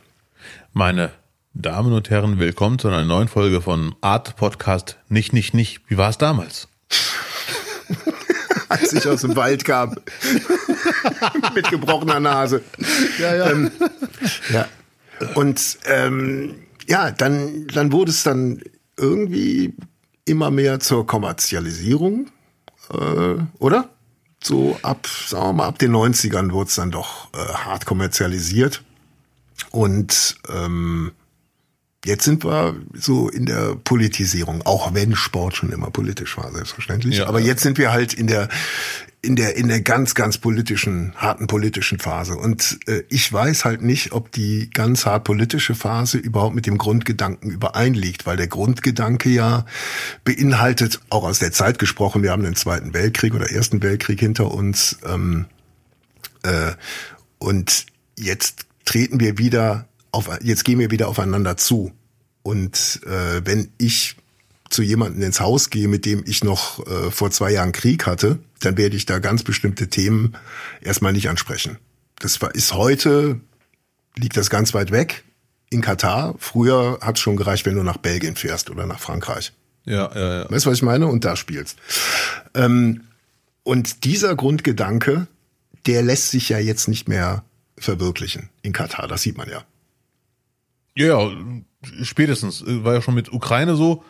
Meine Damen und Herren, willkommen zu einer neuen Folge von Art Podcast Nicht, nicht, nicht. Wie war es damals? [laughs] als ich aus dem Wald kam. [laughs] Mit gebrochener Nase. Ja, ja. Ähm, ja. Und ähm, ja, dann, dann wurde es dann irgendwie immer mehr zur Kommerzialisierung, äh, oder? So ab, sagen wir mal, ab den 90ern wurde es dann doch äh, hart kommerzialisiert. Und ähm, jetzt sind wir so in der Politisierung, auch wenn Sport schon immer politisch war, selbstverständlich. Ja. Aber jetzt sind wir halt in der in der in der ganz ganz politischen harten politischen Phase und äh, ich weiß halt nicht, ob die ganz hart politische Phase überhaupt mit dem Grundgedanken übereinliegt, weil der Grundgedanke ja beinhaltet auch aus der Zeit gesprochen, wir haben den Zweiten Weltkrieg oder Ersten Weltkrieg hinter uns ähm, äh, und jetzt treten wir wieder auf, jetzt gehen wir wieder aufeinander zu. Und äh, wenn ich zu jemandem ins Haus gehe, mit dem ich noch äh, vor zwei Jahren Krieg hatte, dann werde ich da ganz bestimmte Themen erstmal nicht ansprechen. Das war, ist heute, liegt das ganz weit weg in Katar. Früher hat es schon gereicht, wenn du nach Belgien fährst oder nach Frankreich. Ja, ja, ja. Weißt du, was ich meine? Und da spielst. Ähm, und dieser Grundgedanke, der lässt sich ja jetzt nicht mehr verwirklichen in Katar. Das sieht man ja. Ja, ja, spätestens. Äh, War ja schon mit Ukraine so.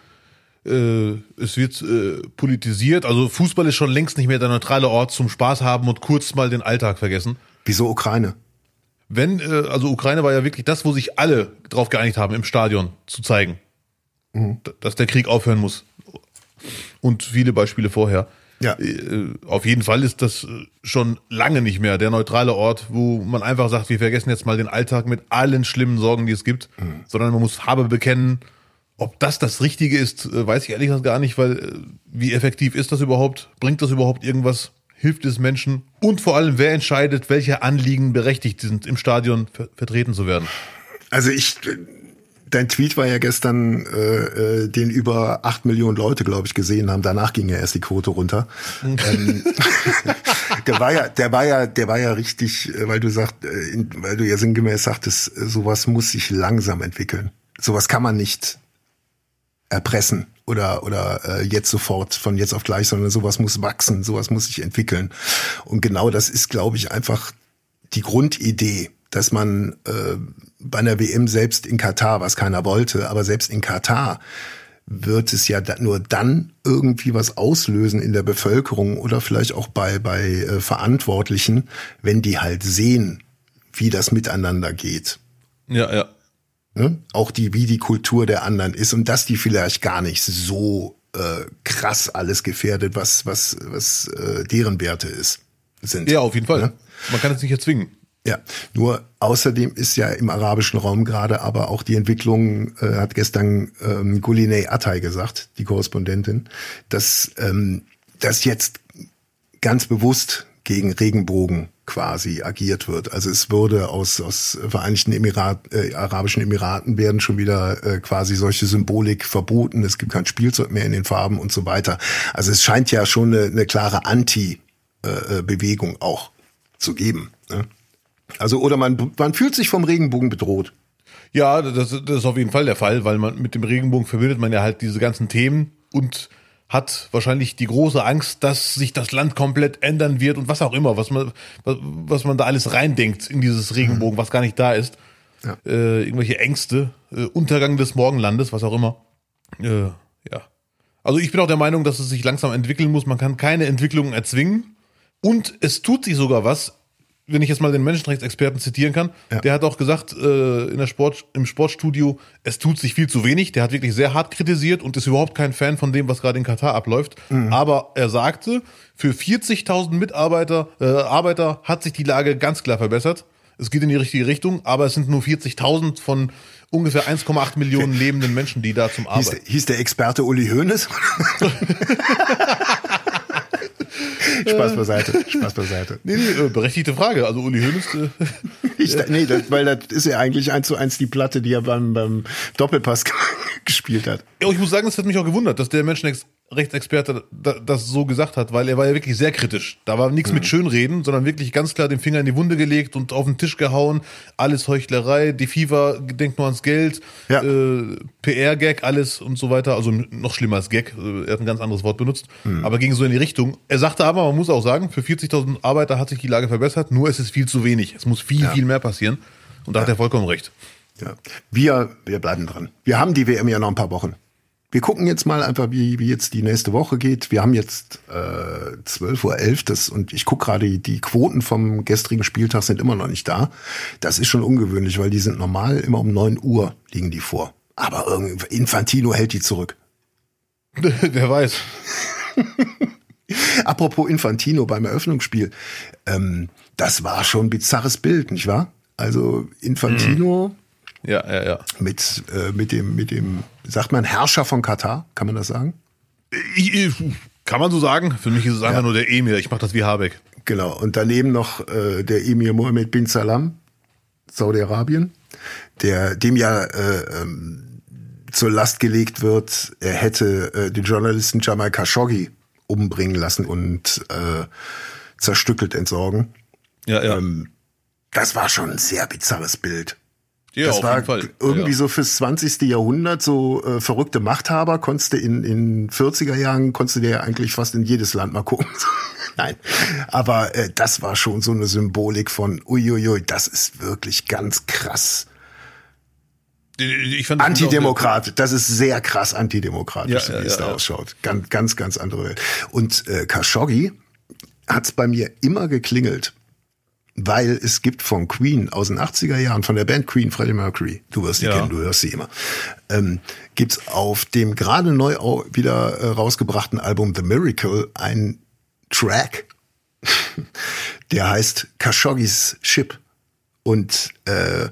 Äh, es wird äh, politisiert. Also Fußball ist schon längst nicht mehr der neutrale Ort zum Spaß haben und kurz mal den Alltag vergessen. Wieso Ukraine? Wenn, äh, also Ukraine war ja wirklich das, wo sich alle drauf geeinigt haben, im Stadion zu zeigen, Mhm. Dass der Krieg aufhören muss. Und viele Beispiele vorher. Ja. Äh, auf jeden Fall ist das äh, schon lange nicht mehr der neutrale Ort, wo man einfach sagt, wir vergessen jetzt mal den Alltag mit allen schlimmen Sorgen, die es gibt, Mhm. sondern man muss Farbe bekennen. Ob das das Richtige ist, äh, weiß ich ehrlich gesagt gar nicht, weil äh, wie effektiv ist das überhaupt? Bringt das überhaupt irgendwas? Hilft es Menschen? Und vor allem, wer entscheidet, welche Anliegen berechtigt sind, im Stadion ver vertreten zu werden? Also ich, dein Tweet war ja gestern, äh, äh, den über acht Millionen Leute, glaube ich, gesehen haben. Danach ging ja erst die Quote runter. ähm, [laughs] der war ja, der war ja, der war ja richtig, äh, weil du sagt, äh, weil du ja sinngemäß sagtest, äh, sowas muss sich langsam entwickeln. Sowas kann man nicht erpressen oder oder äh, jetzt sofort von jetzt auf gleich, sondern sowas muss wachsen, sowas muss sich entwickeln. Und genau das ist, glaube ich, einfach die Grundidee, dass man äh, bei einer WM selbst in Katar, was keiner wollte, aber selbst in Katar wird es ja nur dann irgendwie was auslösen in der Bevölkerung oder vielleicht auch bei bei äh, Verantwortlichen, wenn die halt sehen, wie das miteinander geht. Ja, ja. Ne? Auch die, wie die Kultur der anderen ist und dass die vielleicht gar nicht so äh, krass alles gefährdet, was, was, was äh, deren Werte ist, sind. Ja, auf jeden Fall. Ne? Man kann es nicht erzwingen. Ja, nur außerdem ist ja im arabischen Raum gerade aber auch die Entwicklung, äh, hat gestern ähm, Gulinei Atay gesagt, die Korrespondentin, dass ähm, das jetzt ganz bewusst gegen Regenbogen quasi agiert wird. Also es würde aus, aus Vereinigten Emirat, äh, Arabischen Emiraten werden schon wieder äh, quasi solche Symbolik verboten. Es gibt kein Spielzeug mehr in den Farben und so weiter. Also es scheint ja schon eine, eine klare Anti-Bewegung äh, auch zu geben. Ne? Also, oder man, man fühlt sich vom Regenbogen bedroht. Ja, das, das ist auf jeden Fall der Fall, weil man mit dem Regenbogen verbindet man ja halt diese ganzen Themen und hat wahrscheinlich die große Angst, dass sich das Land komplett ändern wird und was auch immer, was man, was, man da alles reindenkt in dieses Regenbogen, mhm. was gar nicht da ist. Ja. Äh, irgendwelche Ängste, äh, Untergang des Morgenlandes, was auch immer. Äh, ja. Also ich bin auch der Meinung, dass es sich langsam entwickeln muss. Man kann keine Entwicklungen erzwingen. Und es tut sich sogar was wenn ich jetzt mal den Menschenrechtsexperten zitieren kann, ja. der hat auch gesagt äh, in der Sport, im Sportstudio, es tut sich viel zu wenig. Der hat wirklich sehr hart kritisiert und ist überhaupt kein Fan von dem, was gerade in Katar abläuft. Mhm. Aber er sagte, für 40.000 Mitarbeiter, äh, Arbeiter hat sich die Lage ganz klar verbessert. Es geht in die richtige Richtung, aber es sind nur 40.000 von ungefähr 1,8 Millionen lebenden Menschen, die da zum Arbeiten. Hieß, hieß der Experte Uli Hoeneß? [laughs] [laughs] [laughs] Spaß beiseite, Spaß beiseite. Nee, nee, äh, berechtigte Frage. Also Uli Hoeneß. Äh, [laughs] ich, nee, das, weil das ist ja eigentlich eins zu eins die Platte, die er beim, beim Doppelpass [laughs] gespielt hat. Ja, ich muss sagen, das hat mich auch gewundert, dass der Menschenrechtsexperte das so gesagt hat, weil er war ja wirklich sehr kritisch. Da war nichts mhm. mit Schönreden, sondern wirklich ganz klar den Finger in die Wunde gelegt und auf den Tisch gehauen. Alles Heuchlerei, die FIFA denkt nur ans Geld, ja. äh, PR-Gag, alles und so weiter. Also noch schlimmer als Gag. Äh, er hat ein ganz anderes Wort benutzt, mhm. aber ging so in die Richtung. Er sagte aber, man muss auch sagen, für 40.000 Arbeiter hat sich die Lage verbessert, nur es ist viel zu wenig. Es muss viel, ja. viel mehr passieren. Und da ja. hat er vollkommen recht. Ja. Wir, wir bleiben dran. Wir haben die WM ja noch ein paar Wochen. Wir gucken jetzt mal einfach, wie, wie jetzt die nächste Woche geht. Wir haben jetzt äh, 12.11 Uhr das, und ich gucke gerade, die Quoten vom gestrigen Spieltag sind immer noch nicht da. Das ist schon ungewöhnlich, weil die sind normal immer um 9 Uhr liegen die vor. Aber irgendwie Infantino hält die zurück. [laughs] Wer weiß. [laughs] Apropos Infantino beim Eröffnungsspiel. Ähm, das war schon ein bizarres Bild, nicht wahr? Also Infantino. Mhm ja, ja, ja. Mit, äh, mit dem, mit dem, sagt man Herrscher von Katar, kann man das sagen? Ich, kann man so sagen. Für mich ist es einfach ja. nur der Emir. Ich mache das wie Habeck. Genau. Und daneben noch äh, der Emir Mohammed bin Salam, Saudi-Arabien, der dem ja äh, ähm, zur Last gelegt wird, er hätte äh, den Journalisten Jamal Khashoggi umbringen lassen und äh, zerstückelt entsorgen. Ja, ja. Ähm, das war schon ein sehr bizarres Bild. Ja, das war irgendwie ja. so fürs 20. Jahrhundert so äh, verrückte Machthaber konntest du in in 40er Jahren konntest du dir ja eigentlich fast in jedes Land mal gucken. [laughs] Nein, aber äh, das war schon so eine Symbolik von uiuiui, das ist wirklich ganz krass. Ich fand das Antidemokrat, das ist sehr krass antidemokratisch, ja, wie es da ausschaut. Ganz, ganz, ganz andere Welt. Und äh, Khashoggi hat's bei mir immer geklingelt weil es gibt von Queen aus den 80er Jahren, von der Band Queen, Freddie Mercury, du wirst sie ja. kennen, du hörst sie immer, ähm, gibt's auf dem gerade neu wieder äh, rausgebrachten Album The Miracle ein Track, [laughs] der heißt Khashoggis Ship. Und äh,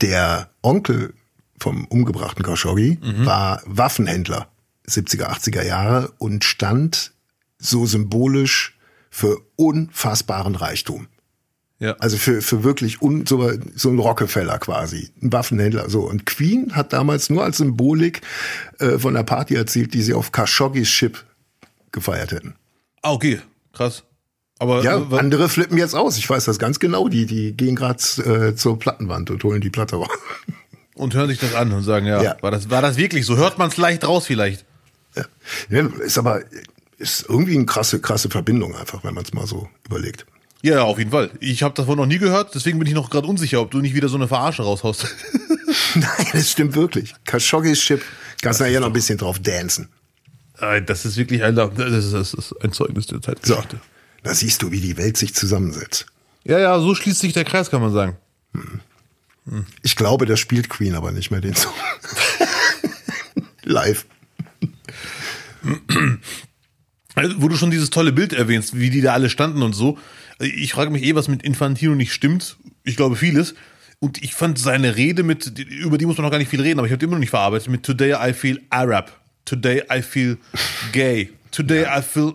der Onkel vom umgebrachten Khashoggi mhm. war Waffenhändler 70er, 80er Jahre und stand so symbolisch für unfassbaren Reichtum. Ja. Also für, für wirklich un, so, so ein Rockefeller quasi, ein Waffenhändler. So. Und Queen hat damals nur als Symbolik äh, von der Party erzählt, die sie auf Khashoggis Ship gefeiert hätten. Ah, okay, krass. Aber ja, äh, andere flippen jetzt aus. Ich weiß das ganz genau. Die, die gehen gerade äh, zur Plattenwand und holen die Platte raus. Und hören sich das an und sagen, ja, ja. War, das, war das wirklich so? Hört man es leicht raus vielleicht? Ja. ja. Ist aber ist irgendwie eine krasse, krasse Verbindung einfach, wenn man es mal so überlegt. Ja, auf jeden Fall. Ich habe davon noch nie gehört, deswegen bin ich noch gerade unsicher, ob du nicht wieder so eine Verarsche raushaust. [laughs] Nein, das stimmt wirklich. Khashoggi's Chip, kannst du ja noch ein bisschen drauf dancen. Das ist wirklich ein, das ist, ein Zeugnis der Zeitgeschichte. So, da siehst du, wie die Welt sich zusammensetzt. Ja, ja, so schließt sich der Kreis, kann man sagen. Ich glaube, der spielt Queen aber nicht mehr den Song. [laughs] Live. Also, wo du schon dieses tolle Bild erwähnst, wie die da alle standen und so. Ich frage mich eh, was mit Infantino nicht stimmt. Ich glaube vieles. Und ich fand seine Rede mit, über die muss man noch gar nicht viel reden, aber ich habe die immer noch nicht verarbeitet, mit Today I feel Arab. Today I feel gay. Today I feel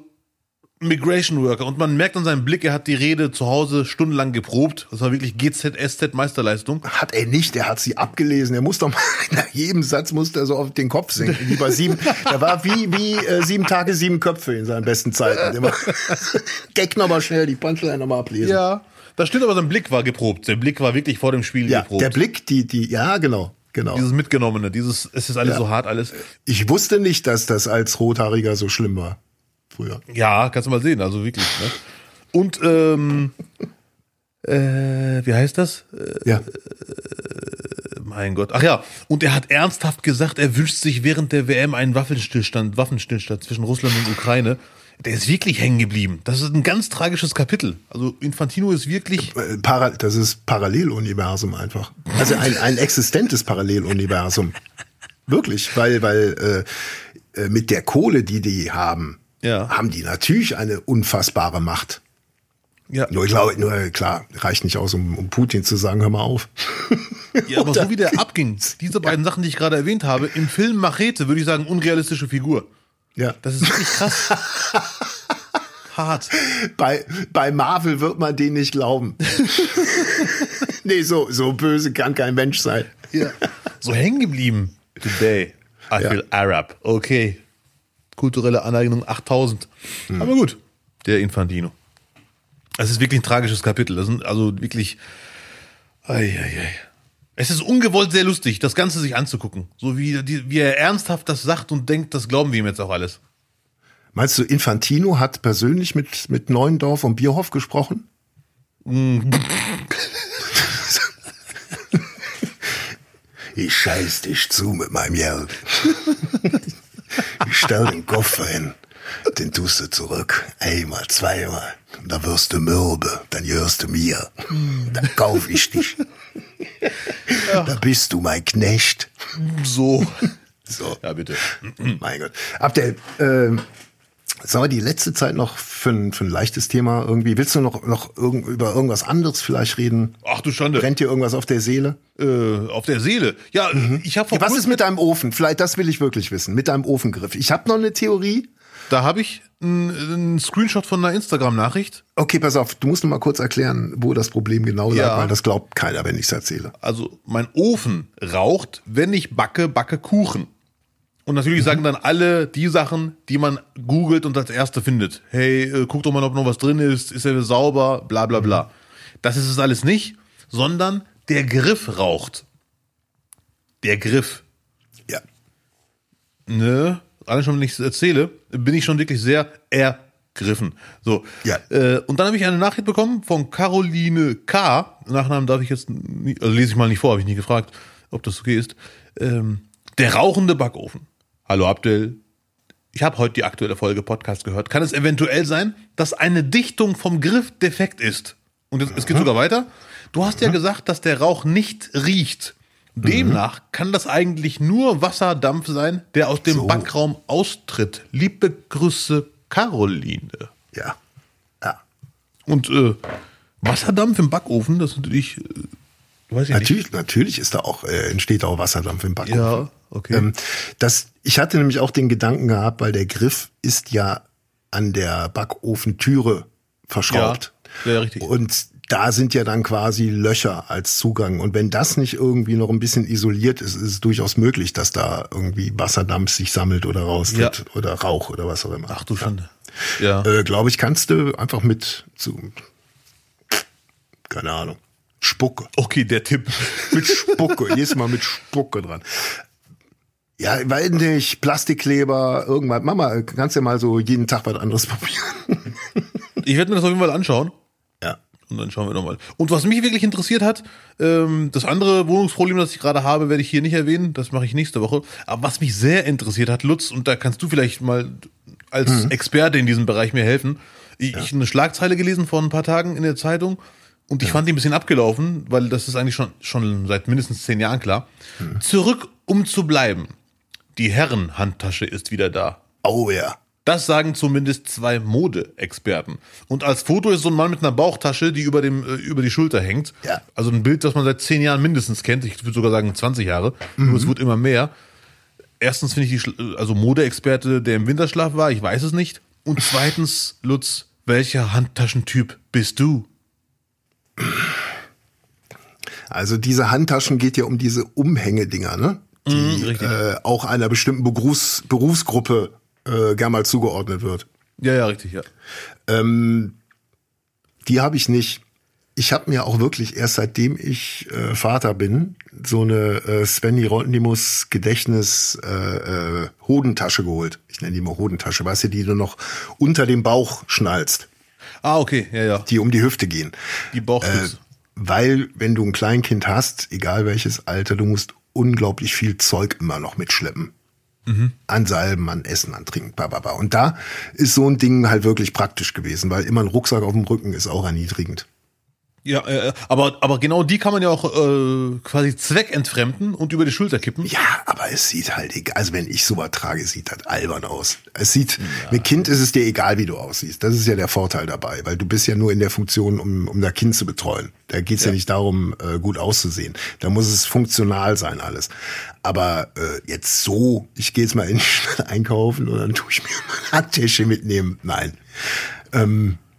Migration Worker. Und man merkt an seinem Blick, er hat die Rede zu Hause stundenlang geprobt. Das war wirklich GZSZ Meisterleistung. Hat er nicht, er hat sie abgelesen. Er muss doch mal, [laughs] nach jedem Satz musste er so auf den Kopf sinken. Wie bei sieben, er war wie, wie äh, sieben Tage, sieben Köpfe in seinen besten Zeiten. Immer [laughs] Gag nochmal schnell, die Punchline nochmal ablesen. Ja. Das stimmt, aber sein Blick war geprobt. Der Blick war wirklich vor dem Spiel ja, geprobt. der Blick, die, die, ja, genau. Genau. Dieses Mitgenommene, dieses, es ist alles Ja. so hart, alles. Ich wusste nicht, dass das als Rothaariger so schlimm war. Früher. Ja, kannst du mal sehen, also wirklich. Ne? Und, ähm, [laughs] äh, wie heißt das? Äh, Ja. mein Gott. Ach ja, und er hat ernsthaft gesagt, er wünscht sich während der WM einen Waffenstillstand, Waffenstillstand zwischen Russland und Ukraine. Der ist wirklich hängen geblieben. Das ist ein ganz tragisches Kapitel. Also Infantino ist wirklich. Äh, Para, das ist Paralleluniversum einfach. Also ein, ein existentes Paralleluniversum. Wirklich, weil, weil äh, äh, mit der Kohle, die die haben, Ja. haben die natürlich eine unfassbare Macht. Ja, Nur, ich glaube, nur klar, reicht nicht aus, um, um Putin zu sagen, hör mal auf. [laughs] ja aber so wie der [laughs] abging, diese beiden Sachen, die ich gerade erwähnt habe, im Film Machete würde ich sagen, unrealistische Figur. Ja. Das ist wirklich krass. [laughs] Hart. Bei, bei Marvel wird man den nicht glauben. nee, so, so böse kann kein Mensch sein. Ja. So hängen geblieben. Today, I Ja. feel Arab. Okay. Kulturelle Aneignung 8000. Aber gut, der Infantino. Es ist wirklich ein tragisches Kapitel. Das sind also wirklich. Ei, ei, ei. Es ist ungewollt sehr lustig, das Ganze sich anzugucken. So wie, die, wie er ernsthaft das sagt und denkt, das glauben wir ihm jetzt auch alles. Meinst du, Infantino hat persönlich mit, mit Neuendorf und Bierhoff gesprochen? [laughs] ich scheiß dich zu mit meinem Geld. [laughs] Ich stell den Koffer hin, den tust du zurück. Einmal, zweimal. Da wirst du mürbe, dann gehörst du mir. Dann kauf ich dich. Da bist du mein Knecht. So. So. Ja, bitte. Mein Gott. Abdel, äh, sagen wir die letzte Zeit noch für ein, für ein leichtes Thema irgendwie. Willst du noch, noch irgend, über irgendwas anderes vielleicht reden? Ach du Schande. Brennt dir irgendwas auf der Seele? Äh, auf der Seele. Ja, ich habe vor Was ist mit deinem Ofen? Vielleicht, das will ich wirklich wissen. Mit deinem Ofengriff. Ich habe noch eine Theorie. da habe ich einen Screenshot von einer Instagram-Nachricht. Okay, pass auf, du musst noch mal kurz erklären, wo das Problem genau lag, Ja. weil das glaubt keiner, wenn ich es erzähle. also mein Ofen raucht, wenn ich backe, backe Kuchen. Und natürlich sagen dann alle die Sachen, die man googelt und als erste findet. Hey, äh, guck doch mal, ob noch was drin ist, ist er sauber, bla bla bla. Das ist es alles nicht, sondern der Griff raucht. Der Griff. Ja. Ne? Allein schon, wenn ich es erzähle, bin ich schon wirklich sehr ergriffen. So. Ja. Äh, und dann habe ich eine Nachricht bekommen von Caroline K. Nachnamen darf ich jetzt, nie, also lese ich mal nicht vor, habe ich nie gefragt, ob das okay ist. Ähm, der rauchende Backofen. Hallo Abdel. Ich habe heute die aktuelle Folge Podcast gehört. Kann es eventuell sein, dass eine Dichtung vom Griff defekt ist? Und es, es geht sogar weiter. Du hast ja gesagt, dass der Rauch nicht riecht. Demnach kann das eigentlich nur Wasserdampf sein, der aus dem So. Backraum austritt. Liebe Grüße, Caroline. Ja. Ja. Und äh, Wasserdampf im Backofen, das ist natürlich, äh, weiß ich nicht. Natürlich, natürlich ist da auch, äh, entsteht auch Wasserdampf im Backofen. Ja, okay. Ähm, das, ich hatte nämlich auch den Gedanken gehabt, weil der Griff ist ja an der Backofentüre verschraubt. Ja, ja, richtig. Und da sind ja dann quasi Löcher als Zugang. Und wenn das nicht irgendwie noch ein bisschen isoliert ist, ist es durchaus möglich, dass da irgendwie Wasserdampf sich sammelt oder raustritt Ja. oder Rauch oder was auch immer. Ach du Schande. Ja. Äh, Glaube ich, kannst du einfach mit zu, keine Ahnung, Spucke. Okay, der Tipp. Mit Spucke, [laughs] jedes Mal mit Spucke dran. Ja, weil nicht, Plastikkleber, irgendwas. Mama, kannst ja mal so jeden Tag was anderes [laughs] probieren. Ich werde mir das auf jeden Fall anschauen. Ja. Und dann schauen wir nochmal. Und was mich wirklich interessiert hat, ähm, das andere Wohnungsproblem, das ich gerade habe, werde ich hier nicht erwähnen. Das mache ich nächste Woche. Aber was mich sehr interessiert hat, Lutz, und da kannst du vielleicht mal als Experte in diesem Bereich mir helfen. Ich, ich eine Schlagzeile gelesen vor ein paar Tagen in der Zeitung. Und ich fand die ein bisschen abgelaufen, weil das ist eigentlich schon, schon seit mindestens zehn Jahren klar. Zurück, um zu bleiben. Die Herrenhandtasche ist wieder da. Oh ja. Das sagen zumindest zwei Mode-Experten. Und als Foto ist so ein Mann mit einer Bauchtasche, die über, dem, äh, über die Schulter hängt. Ja. Also ein Bild, das man seit zehn Jahren mindestens kennt. Ich würde sogar sagen 20 Jahre. Nur es wird immer mehr. Erstens finde ich die, Schl- also Mode-Experte, der im Winterschlaf war, ich weiß es nicht. Und zweitens, Lutz, welcher Handtaschentyp bist du? Also diese Handtaschen geht ja um diese Umhängedinger, ne? Die Mhm, richtig. äh, auch einer bestimmten Berufs Berufsgruppe äh, gern mal zugeordnet wird. Ja, ja, richtig, ja. Die habe ich nicht. Ich habe mir auch wirklich erst seitdem ich äh, Vater bin so eine äh, Sven Hieronymus Gedächtnis äh, äh, Hodentasche geholt. Ich nenne die mal Hodentasche, weißt du, die du noch unter dem Bauch schnallst, Ah, okay, ja, ja. die um die Hüfte gehen. Die Bauchstütze. Weil, wenn du ein Kleinkind hast, egal welches Alter, du musst unglaublich viel Zeug immer noch mitschleppen. An Salben, an Essen, an Trinken, bababa. Und da ist so ein Ding halt wirklich praktisch gewesen, weil immer ein Rucksack auf dem Rücken ist auch erniedrigend. Ja, äh, aber, aber genau die kann man ja auch äh, quasi zweckentfremden und über die Schulter kippen. Ja, aber es sieht halt egal. Also wenn ich sowas trage, sieht das albern aus. Es sieht, mit Kind ist es dir egal, wie du aussiehst. Das ist ja der Vorteil dabei, weil du bist ja nur in der Funktion, um, um das Kind zu betreuen. Da geht's ja. nicht darum, äh, gut auszusehen. Da muss es funktional sein, alles. Aber äh, jetzt so, ich gehe jetzt mal in [laughs] einkaufen und dann tue ich mir mal eine Handtasche mitnehmen. Nein.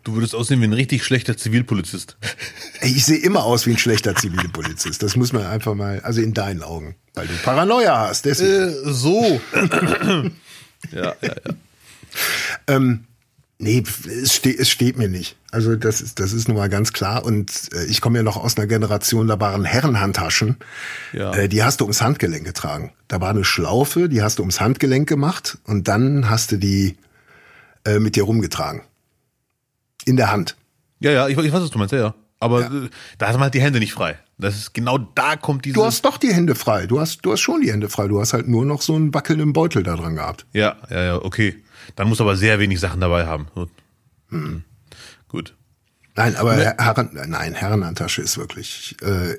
Du würdest aussehen wie ein richtig schlechter Zivilpolizist. Ich sehe immer aus wie ein schlechter Zivilpolizist. Das muss man einfach mal, also in deinen Augen, weil du Paranoia hast. Deswegen. Äh, so. [clears throat] ja, ja, ja. Nee, es steht, es steht mir nicht. Also das ist, das ist nun mal ganz klar. Und äh, ich komme ja noch aus einer Generation, da waren Herrenhandtaschen. Ja. Äh, die hast du ums Handgelenk getragen. Da war eine Schlaufe, die hast du ums Handgelenk gemacht und dann hast du die äh, mit dir rumgetragen. In der Hand. Ja, ja, ich, ich weiß, was du meinst, ja, ja. Aber äh, da hat man halt die Hände nicht frei. Das ist genau da kommt diese. Du hast doch die Hände frei. Du hast, du hast schon die Hände frei. Du hast halt nur noch so einen wackelnden Beutel da dran gehabt. ja, ja, ja, okay. Dann musst du aber sehr wenig Sachen dabei haben. Hm. Gut. Nein, aber Herren, nein, Herrenhandtasche ist wirklich äh,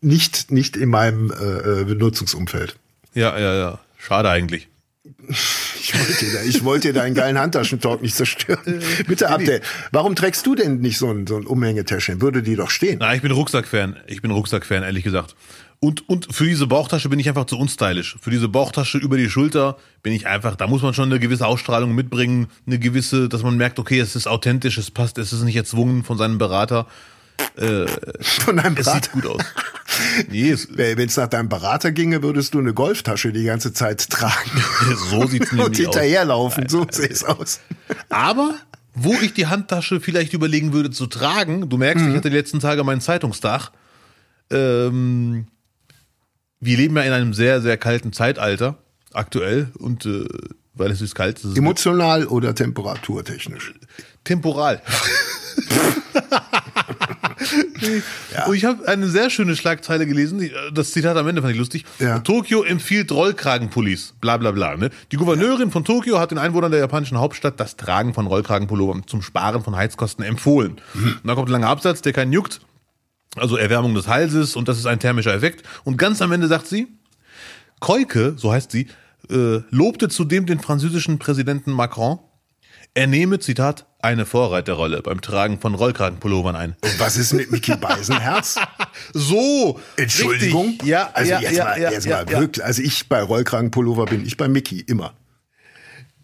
nicht, nicht in meinem äh, äh, Benutzungsumfeld. Ja, ja, ja. Schade eigentlich. Ich wollte, dir da, ich wollte dir deinen geilen Handtaschentalk nicht zerstören. [laughs] Bitte Update. Warum trägst du denn nicht so ein, so ein Umhängetäschchen? Würde die doch stehen. Na, ich bin Rucksack-Fan. Ich bin Rucksack-Fan, ehrlich gesagt. Und, und für diese Bauchtasche bin ich einfach zu unstylisch. Für diese Bauchtasche über die Schulter bin ich einfach, da muss man schon eine gewisse Ausstrahlung mitbringen, eine gewisse, dass man merkt, okay, es ist authentisch, es passt, es ist nicht erzwungen von seinem Berater. Von deinem Es Berater. sieht gut aus. [laughs] Nee, Wenn es nach deinem Berater ginge, würdest du eine Golftasche die ganze Zeit tragen so sieht's [laughs] und nämlich aus. hinterherlaufen. So sieht es aus. Aber wo ich die Handtasche vielleicht überlegen würde zu tragen, du merkst, ich hatte die letzten Tage meinen Zeitungstag. Ähm, wir leben ja in einem sehr, sehr kalten Zeitalter aktuell und äh, weil es ist kalt, es ist Emotional oder temperaturtechnisch. temporal. [laughs] Und ich habe eine sehr schöne Schlagzeile gelesen. die- Das Zitat am Ende fand ich lustig. Ja. Tokio empfiehlt Rollkragenpullis. Bla bla bla. Ne? Die Gouverneurin von Tokio hat den Einwohnern der japanischen Hauptstadt das Tragen von Rollkragenpullovern zum Sparen von Heizkosten empfohlen. Und dann kommt ein langer Absatz, der keinen juckt. Also Erwärmung des Halses und das ist ein thermischer Effekt. Und ganz am Ende sagt sie, Keuke, so heißt sie, äh, lobte zudem den französischen Präsidenten Macron, er nehme, Zitat, eine Vorreiterrolle beim Tragen von Rollkragenpullovern ein. Und was ist mit Mickey Beisenherz? [laughs] So! Entschuldigung? Richtig. Ja, also ja, jetzt ja, mal, ja, jetzt ja, mal wirklich. Also ich bei Rollkragenpullover bin ich bei Mickey immer.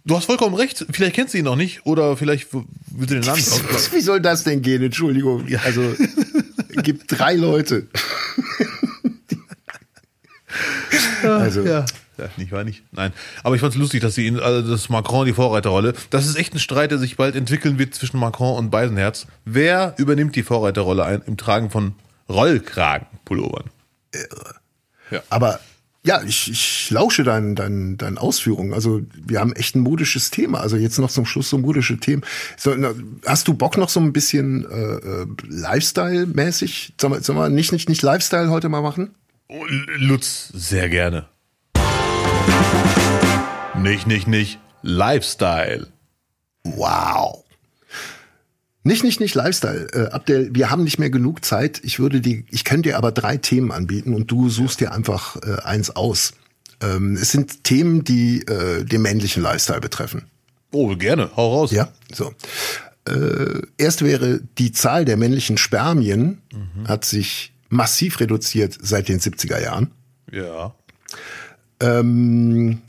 Du hast vollkommen recht. Vielleicht kennst du ihn noch nicht oder vielleicht willst du den Namen Wie, wie soll das denn gehen? Entschuldigung. Also [laughs] gibt drei Leute. also Ja. Ja, nicht wahr nicht. Nein, aber ich fand es lustig, dass sie ihn, also das Macron die Vorreiterrolle. Das ist echt ein Streit, der sich bald entwickeln wird zwischen Macron und Beisenherz. Wer übernimmt die Vorreiterrolle ein im Tragen von Rollkragenpullovern? Aber ja, ich, ich lausche deinen, deinen, deinen Ausführungen. Also wir haben echt ein modisches Thema. Also jetzt noch zum Schluss so modische Themen. So, na, hast du Bock noch so ein bisschen äh, äh, Lifestyle-mäßig? Sag mal, sag mal, nicht, nicht, nicht Lifestyle heute mal machen? Oh, Lutz, sehr gerne. Nicht, nicht, nicht. Lifestyle. Wow. Nicht, nicht, nicht Lifestyle. Äh, Abdel, wir haben nicht mehr genug Zeit. Ich würde die, ich könnte dir aber drei Themen anbieten und du suchst dir einfach äh, eins aus. Ähm, es sind Themen, die äh, den männlichen Lifestyle betreffen. Oh, gerne. Hau raus. Ja, so. Äh, erst wäre die Zahl der männlichen Spermien hat sich massiv reduziert seit den 70er Jahren. Ja. Ähm,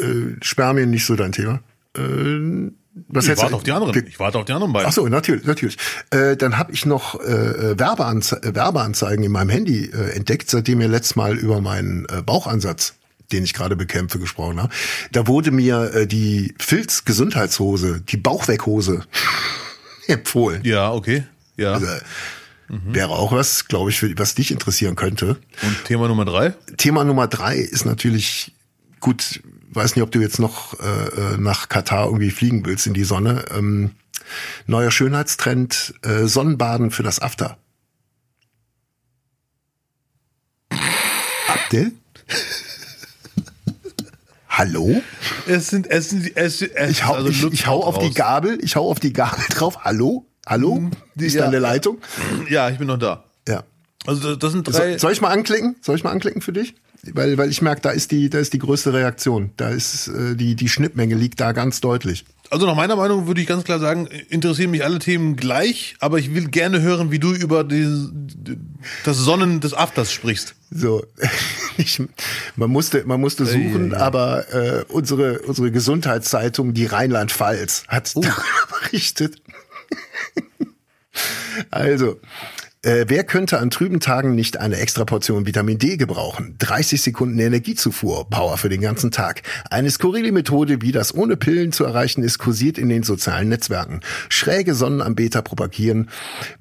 äh, Spermien nicht so dein Thema. Äh, was Ich warte auf die anderen. Ich warte auf die anderen beiden. Ach so, natürlich, natürlich. Äh, dann habe ich noch äh, Werbeanze äh, Werbeanzeigen in meinem Handy äh, entdeckt, seitdem wir letztes Mal über meinen äh, Bauchansatz, den ich gerade bekämpfe, gesprochen haben. Da wurde mir äh, die Filz-Gesundheitshose, die Bauchweghose [laughs] empfohlen. Ja, okay. Ja. Also, Wäre auch was, glaube ich, was dich interessieren könnte. Und Thema Nummer drei? Thema Nummer drei ist natürlich gut. Weiß nicht, ob du jetzt noch äh, äh, nach Katar irgendwie fliegen willst in die Sonne. Ähm, neuer Schönheitstrend: äh, Sonnenbaden für das After. Abdel? [laughs] Hallo? Es sind, es sind, es, es Ich hau, also ich, ich hau auf die raus. Gabel, ich hau auf die Gabel drauf. Hallo? Hallo? Wie ist ja. deine Leitung? Ja, ich bin noch da. Ja. Also das sind drei. So, soll ich mal anklicken? Soll ich mal anklicken für dich? Weil, weil ich merke, da ist die, da ist die größte Reaktion. Da ist äh, die, die Schnittmenge liegt da ganz deutlich. Also nach meiner Meinung würde ich ganz klar sagen, interessieren mich alle Themen gleich, aber ich will gerne hören, wie du über die, das Sonnen des Afters sprichst. So, [laughs] ich, man musste, man musste suchen, aber äh, unsere, unsere Gesundheitszeitung, die Rheinland-Pfalz, hat [laughs] darüber berichtet. also, äh, wer könnte an trüben Tagen nicht eine extra Portion Vitamin D gebrauchen? 30 Sekunden Energiezufuhr, Power für den ganzen Tag. Eine skurrile Methode, wie das ohne Pillen zu erreichen ist, kursiert in den sozialen Netzwerken. Schräge Sonnenanbeter propagieren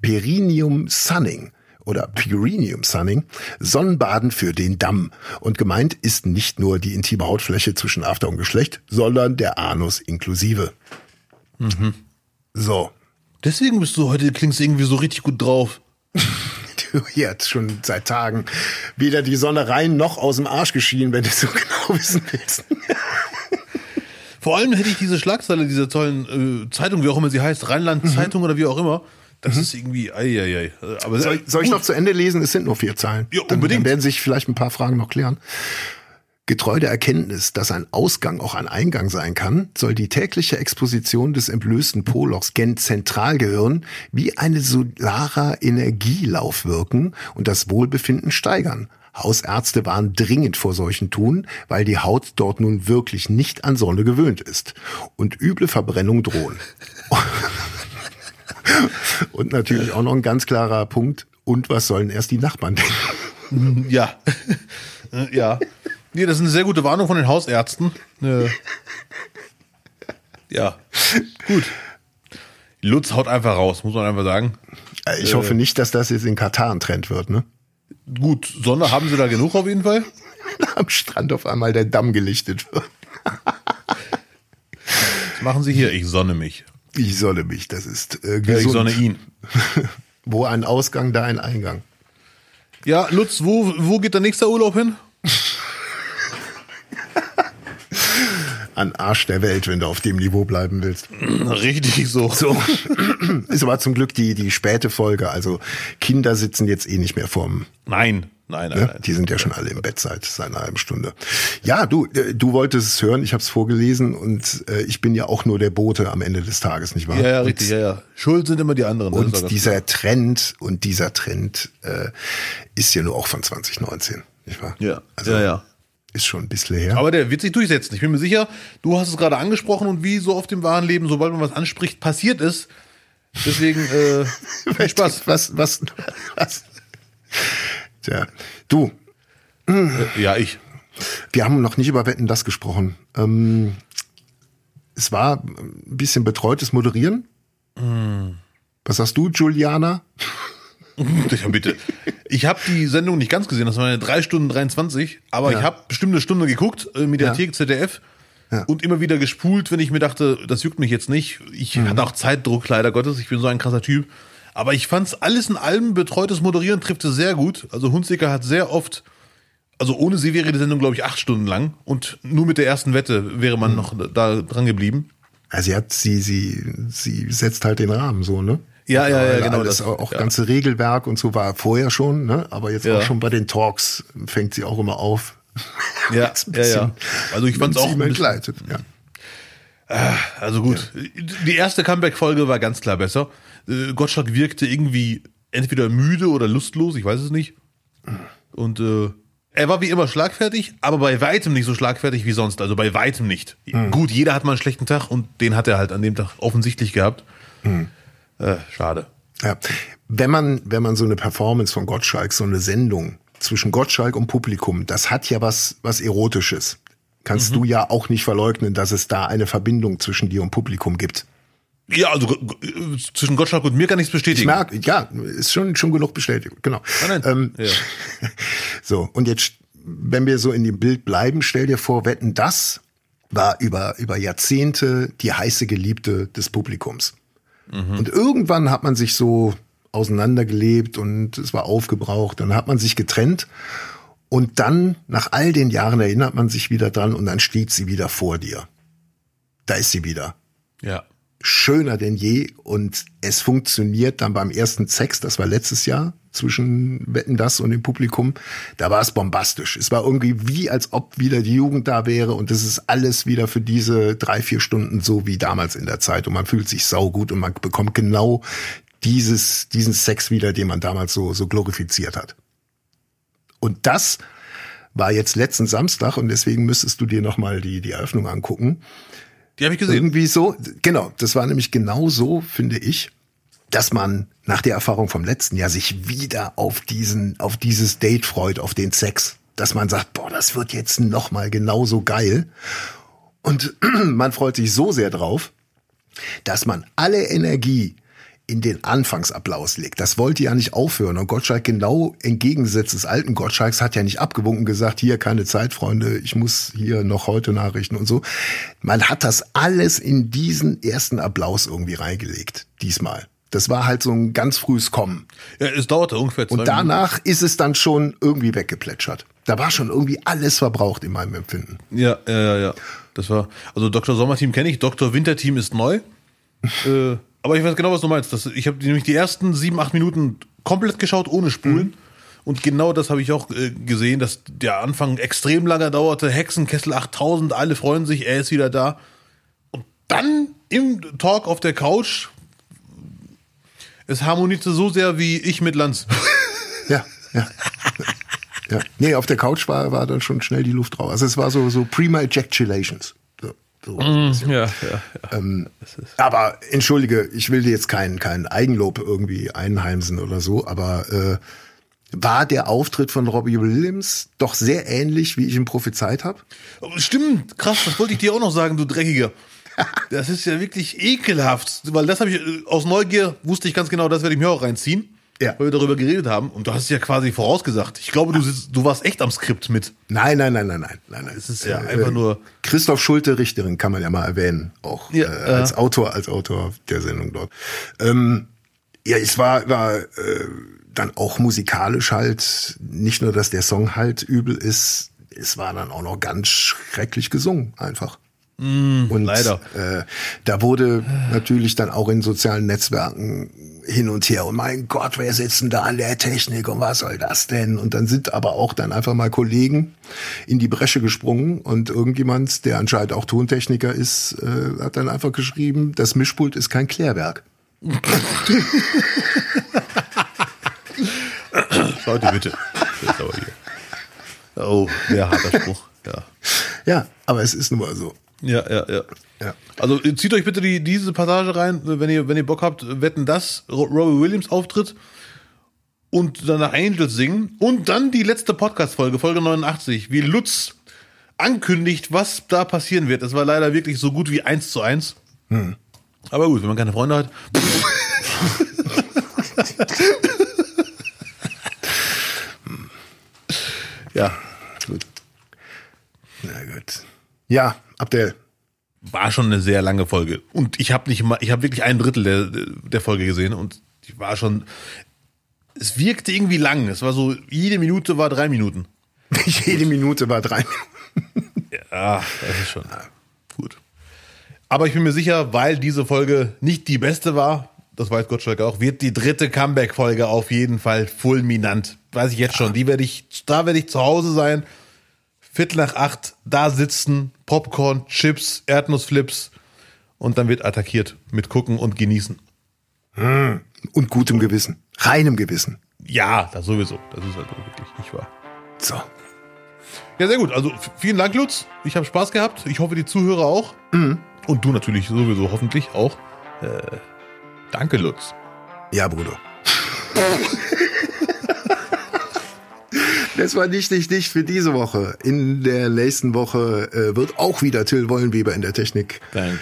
Perinium Sunning oder Purinium Sunning, Sonnenbaden für den Damm. Und gemeint ist nicht nur die intime Hautfläche zwischen After und Geschlecht, sondern der Anus inklusive. So, Deswegen bist du heute, klingst irgendwie so richtig gut drauf. [laughs] du jetzt schon seit Tagen weder die Sonne rein noch aus dem Arsch geschienen, wenn du so [laughs] genau wissen willst. [laughs] Vor allem hätte ich diese Schlagzeile dieser tollen äh, Zeitung, wie auch immer sie heißt, Rheinland-Zeitung oder wie auch immer. Das ist irgendwie, ei, ei, ei. Aber Soll, soll ich noch zu Ende lesen? Es sind nur vier Zeilen. Ja, Dann- unbedingt. Dann werden sich vielleicht ein paar Fragen noch klären. Getreu der Erkenntnis, dass ein Ausgang auch ein Eingang sein kann, soll die tägliche Exposition des entblößten Polochs gen Zentralgehirn wie eine solarer Energielauf wirken und das Wohlbefinden steigern. Hausärzte waren dringend vor solchen tun, weil die Haut dort nun wirklich nicht an Sonne gewöhnt ist und üble Verbrennung drohen. [laughs] Und natürlich auch noch ein ganz klarer Punkt. Und was sollen erst die Nachbarn denken? Ja. [laughs] Ja. Nee, das ist eine sehr gute Warnung von den Hausärzten. Äh, [laughs] ja. Gut. Lutz haut einfach raus, muss man einfach sagen. Ich hoffe nicht, dass das jetzt in Katar ein Trend wird, ne? Gut, Sonne haben sie da genug auf jeden Fall. [laughs] Am Strand auf einmal der Damm gelichtet wird. Was machen sie hier? Ich sonne mich. Ich solle mich, das ist äh, Ja, gesund. ich sonne ihn. [laughs] Wo ein Ausgang, da ein Eingang. Ja, Lutz, wo, wo geht der nächste Urlaub hin? An Arsch der Welt, wenn du auf dem Niveau bleiben willst. [laughs] Richtig so. So. [clears throat] ist aber zum Glück die, die späte Folge. Also Kinder sitzen jetzt eh nicht mehr vorm Nein, nein, nein. Ne? nein. Die sind ja schon alle im Bett seit, seit einer halben Stunde. Ja, du, äh, du wolltest es hören, ich habe es vorgelesen und äh, ich bin ja auch nur der Bote am Ende des Tages, nicht wahr? Ja, ja, und, richtig, ja, ja. Schuld sind immer die anderen. auch Und dieser Trend und dieser Trend äh, ist ja nur auch von 2019, nicht wahr? klar. ja, Also ja, ja. Ist schon ein bisschen her. Aber der wird sich durchsetzen. Ich bin mir sicher, du hast es gerade angesprochen und wie so oft im wahren Leben, sobald man was anspricht, passiert ist. Deswegen, äh, [laughs] viel Spaß. Was, was, was? Tja, du, Äh, ja, ich. Wir haben noch nicht über Wetten das gesprochen. Ähm, es war ein bisschen betreutes Moderieren. Was sagst du, Juliana? Ja, bitte. Ich habe die Sendung nicht ganz gesehen, das war eine 3 Stunden 23, aber Ja. ich habe bestimmt eine Stunde geguckt, äh, Mediathek, ZDF, Ja. und immer wieder gespult, wenn ich mir dachte, das juckt mich jetzt nicht. Ich Mhm. hatte auch Zeitdruck, leider Gottes, ich bin so ein krasser Typ. Aber ich fand's alles in allem, betreutes Moderieren trifft es sehr gut. Also Hunziker hat sehr oft, also ohne sie wäre die Sendung, glaube ich, acht Stunden lang und nur mit der ersten Wette wäre Mhm. man noch da dran geblieben. Also sie hat, sie, sie, sie setzt halt den Rahmen so, ne? Ja, ja, ja, genau. Das, auch ja. ganze Regelwerk und so war vorher schon, ne? Aber jetzt Ja. auch schon bei den Talks fängt sie auch immer auf. Ja, [laughs] ja, ja. Also ich fand's mit auch sie ein bisschen, begleitet. Ja. Also gut, die erste Comeback-Folge war ganz klar besser. Äh, Gottschalk wirkte irgendwie entweder müde oder lustlos, ich weiß es nicht. Und äh, er war wie immer schlagfertig, aber bei weitem nicht so schlagfertig wie sonst. Also bei weitem nicht. Gut, jeder hat mal einen schlechten Tag und den hat er halt an dem Tag offensichtlich gehabt. Äh, schade. Ja. Wenn man, wenn man so eine Performance von Gottschalk, so eine Sendung zwischen Gottschalk und Publikum, das hat ja was, was Erotisches. Kannst du ja auch nicht verleugnen, dass es da eine Verbindung zwischen dir und Publikum gibt. Ja, also zwischen Gottschalk und mir kann nichts Ich bestätigen. merke, ja, ist schon, schon genug bestätigt, genau. Nein, nein. Ähm, Ja. [laughs] So, und jetzt, wenn wir so in dem Bild bleiben, stell dir vor, wetten, das war über, über Jahrzehnte die heiße Geliebte des Publikums. Und irgendwann hat man sich so auseinandergelebt und es war aufgebraucht, dann hat man sich getrennt und dann, nach all den Jahren, erinnert man sich wieder dran und dann steht sie wieder vor dir. Da ist sie wieder ja. schöner denn je und es funktioniert dann beim ersten Sex, das war letztes Jahr zwischen Wetten das und dem Publikum, da war es bombastisch. Es war irgendwie wie, als ob wieder die Jugend da wäre und es ist alles wieder für diese drei, vier Stunden so wie damals in der Zeit und man fühlt sich saugut und man bekommt genau dieses, diesen Sex wieder, den man damals so, so glorifiziert hat. Und das war jetzt letzten Samstag und deswegen müsstest du dir nochmal die, die Eröffnung angucken Die habe ich gesehen. irgendwie so, genau, das war nämlich genau so, finde ich, dass man nach der Erfahrung vom letzten Jahr sich wieder auf diesen, auf dieses Date freut, auf den Sex, dass man sagt, boah, das wird jetzt noch mal genauso geil. Und [clears throat] man freut sich so sehr drauf, dass man alle Energie in den Anfangsapplaus legt. Das wollte ja nicht aufhören. Und Gottschalk genau entgegengesetzt des alten Gottschalks hat ja nicht abgewunken gesagt, hier keine Zeit, Freunde, ich muss hier noch heute Nachrichten und so. Man hat das alles in diesen ersten Applaus irgendwie reingelegt. Diesmal. Das war halt so ein ganz frühes Kommen. Ja, es dauerte ungefähr zwei Und danach ist es dann schon irgendwie weggeplätschert. Da war schon irgendwie alles verbraucht in meinem Empfinden. Ja, ja, ja, ja. Das war, also Dr. Sommerteam kenne ich, Dr. Winterteam ist neu. [laughs] äh, aber ich weiß genau, was du meinst. Das, ich habe nämlich die ersten sieben, acht Minuten komplett geschaut, ohne Spulen. Und genau das habe ich auch äh, gesehen, dass der Anfang extrem lange dauerte. Hexenkessel 8000, alle freuen sich, er ist wieder da. Und dann im Talk auf der Couch, es harmonierte so sehr wie ich mit Lanz. Ja, ja. ja. Nee, auf der Couch war, war dann schon schnell die Luft raus. Also es war so, so prima ejaculations. So, so. ja, ja, ja. Ähm, aber entschuldige, ich will dir jetzt kein, kein Eigenlob irgendwie einheimsen oder so, aber äh, war der Auftritt von Robbie Williams doch sehr ähnlich, wie ich ihn prophezeit habe? Stimmt, krass, das wollte ich dir auch noch sagen, du Dreckiger. Das ist ja wirklich ekelhaft, weil das habe ich äh, aus Neugier wusste ich ganz genau, das werde ich mir auch reinziehen, Ja. weil wir darüber geredet haben und du hast es ja quasi vorausgesagt. Ich glaube, du, sitzt, du warst echt am Skript mit. Nein, nein, nein, nein, nein, nein, nein. Es ist ja einfach nur- Christoph Schulte, Richterin, kann man ja mal erwähnen, auch Ja, äh, als Autor, als Autor der Sendung dort. Ähm, ja, es war, war äh, dann auch musikalisch halt nicht nur, dass der Song halt übel ist, es war dann auch noch ganz schrecklich gesungen, einfach. Und leider. Äh, da wurde natürlich dann auch in sozialen Netzwerken hin und her und mein Gott, wer sitzt denn da an der Technik und was soll das denn? Und dann sind aber auch dann einfach mal Kollegen in die Bresche gesprungen und irgendjemand, der anscheinend auch Tontechniker ist, äh, hat dann einfach geschrieben, das Mischpult ist kein Klärwerk. [laughs] Leute, bitte. Oh, sehr harter Spruch. Ja. Ja, aber es ist nun mal so. Ja, ja, ja. Ja. Also äh, zieht euch bitte die, diese Passage rein, wenn ihr, wenn ihr Bock habt, wetten das, Ro- Robbie Williams Auftritt und danach Angels singen und dann die letzte Podcast-Folge, Folge 89, wie Lutz ankündigt, was da passieren wird. Das war leider wirklich so gut wie eins zu eins. Aber gut, wenn man keine Freunde hat. [laughs] ja, Gut. Na gut. Ja, Abdel. war schon eine sehr lange Folge. Und ich habe nicht mal, ich habe wirklich ein Drittel der, der Folge gesehen und die war schon, es wirkte irgendwie lang. Es war so, jede Minute war drei Minuten. [laughs] Jede Minute war drei Minuten. Ja, das ist schon gut. Aber ich bin mir sicher, weil diese Folge nicht die beste war, das weiß Gottschalk auch, wird die dritte Comeback-Folge auf jeden Fall fulminant. Weiß ich jetzt schon. Die werde ich, da werde ich zu Hause sein. Viertel nach acht, da sitzen, Popcorn, Chips, Erdnussflips und dann wird attackiert mit gucken und genießen. Und gutem Gewissen. Reinem Gewissen. Ja, das sowieso. Das ist halt wirklich nicht wahr. So. Ja, sehr gut. Also vielen Dank, Lutz. Ich habe Spaß gehabt. Ich hoffe, die Zuhörer auch. Und du natürlich sowieso, hoffentlich auch. Äh, danke, Lutz. Ja, Bruder. [laughs] Das war nicht, nicht, nicht für diese Woche. In der nächsten Woche äh, wird auch wieder Till Wollenweber in der Technik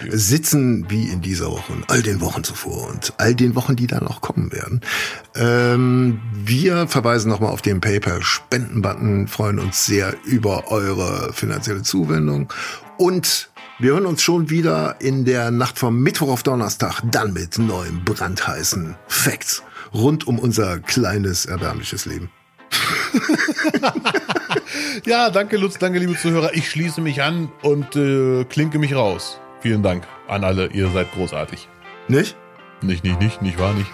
sitzen, wie in dieser Woche und all den Wochen zuvor und all den Wochen, die dann noch kommen werden. Ähm, wir verweisen nochmal auf den Paper-Spenden-Button, freuen uns sehr über eure finanzielle Zuwendung und wir hören uns schon wieder in der Nacht vom Mittwoch auf Donnerstag, dann mit neuen brandheißen Facts rund um unser kleines, erbärmliches Leben. [laughs] Ja, danke, Lutz. Danke, liebe Zuhörer. Ich schließe mich an und äh, klinke mich raus. Vielen Dank an alle. Ihr seid großartig. Nicht? Nicht, nicht, nicht, nicht wahr, nicht.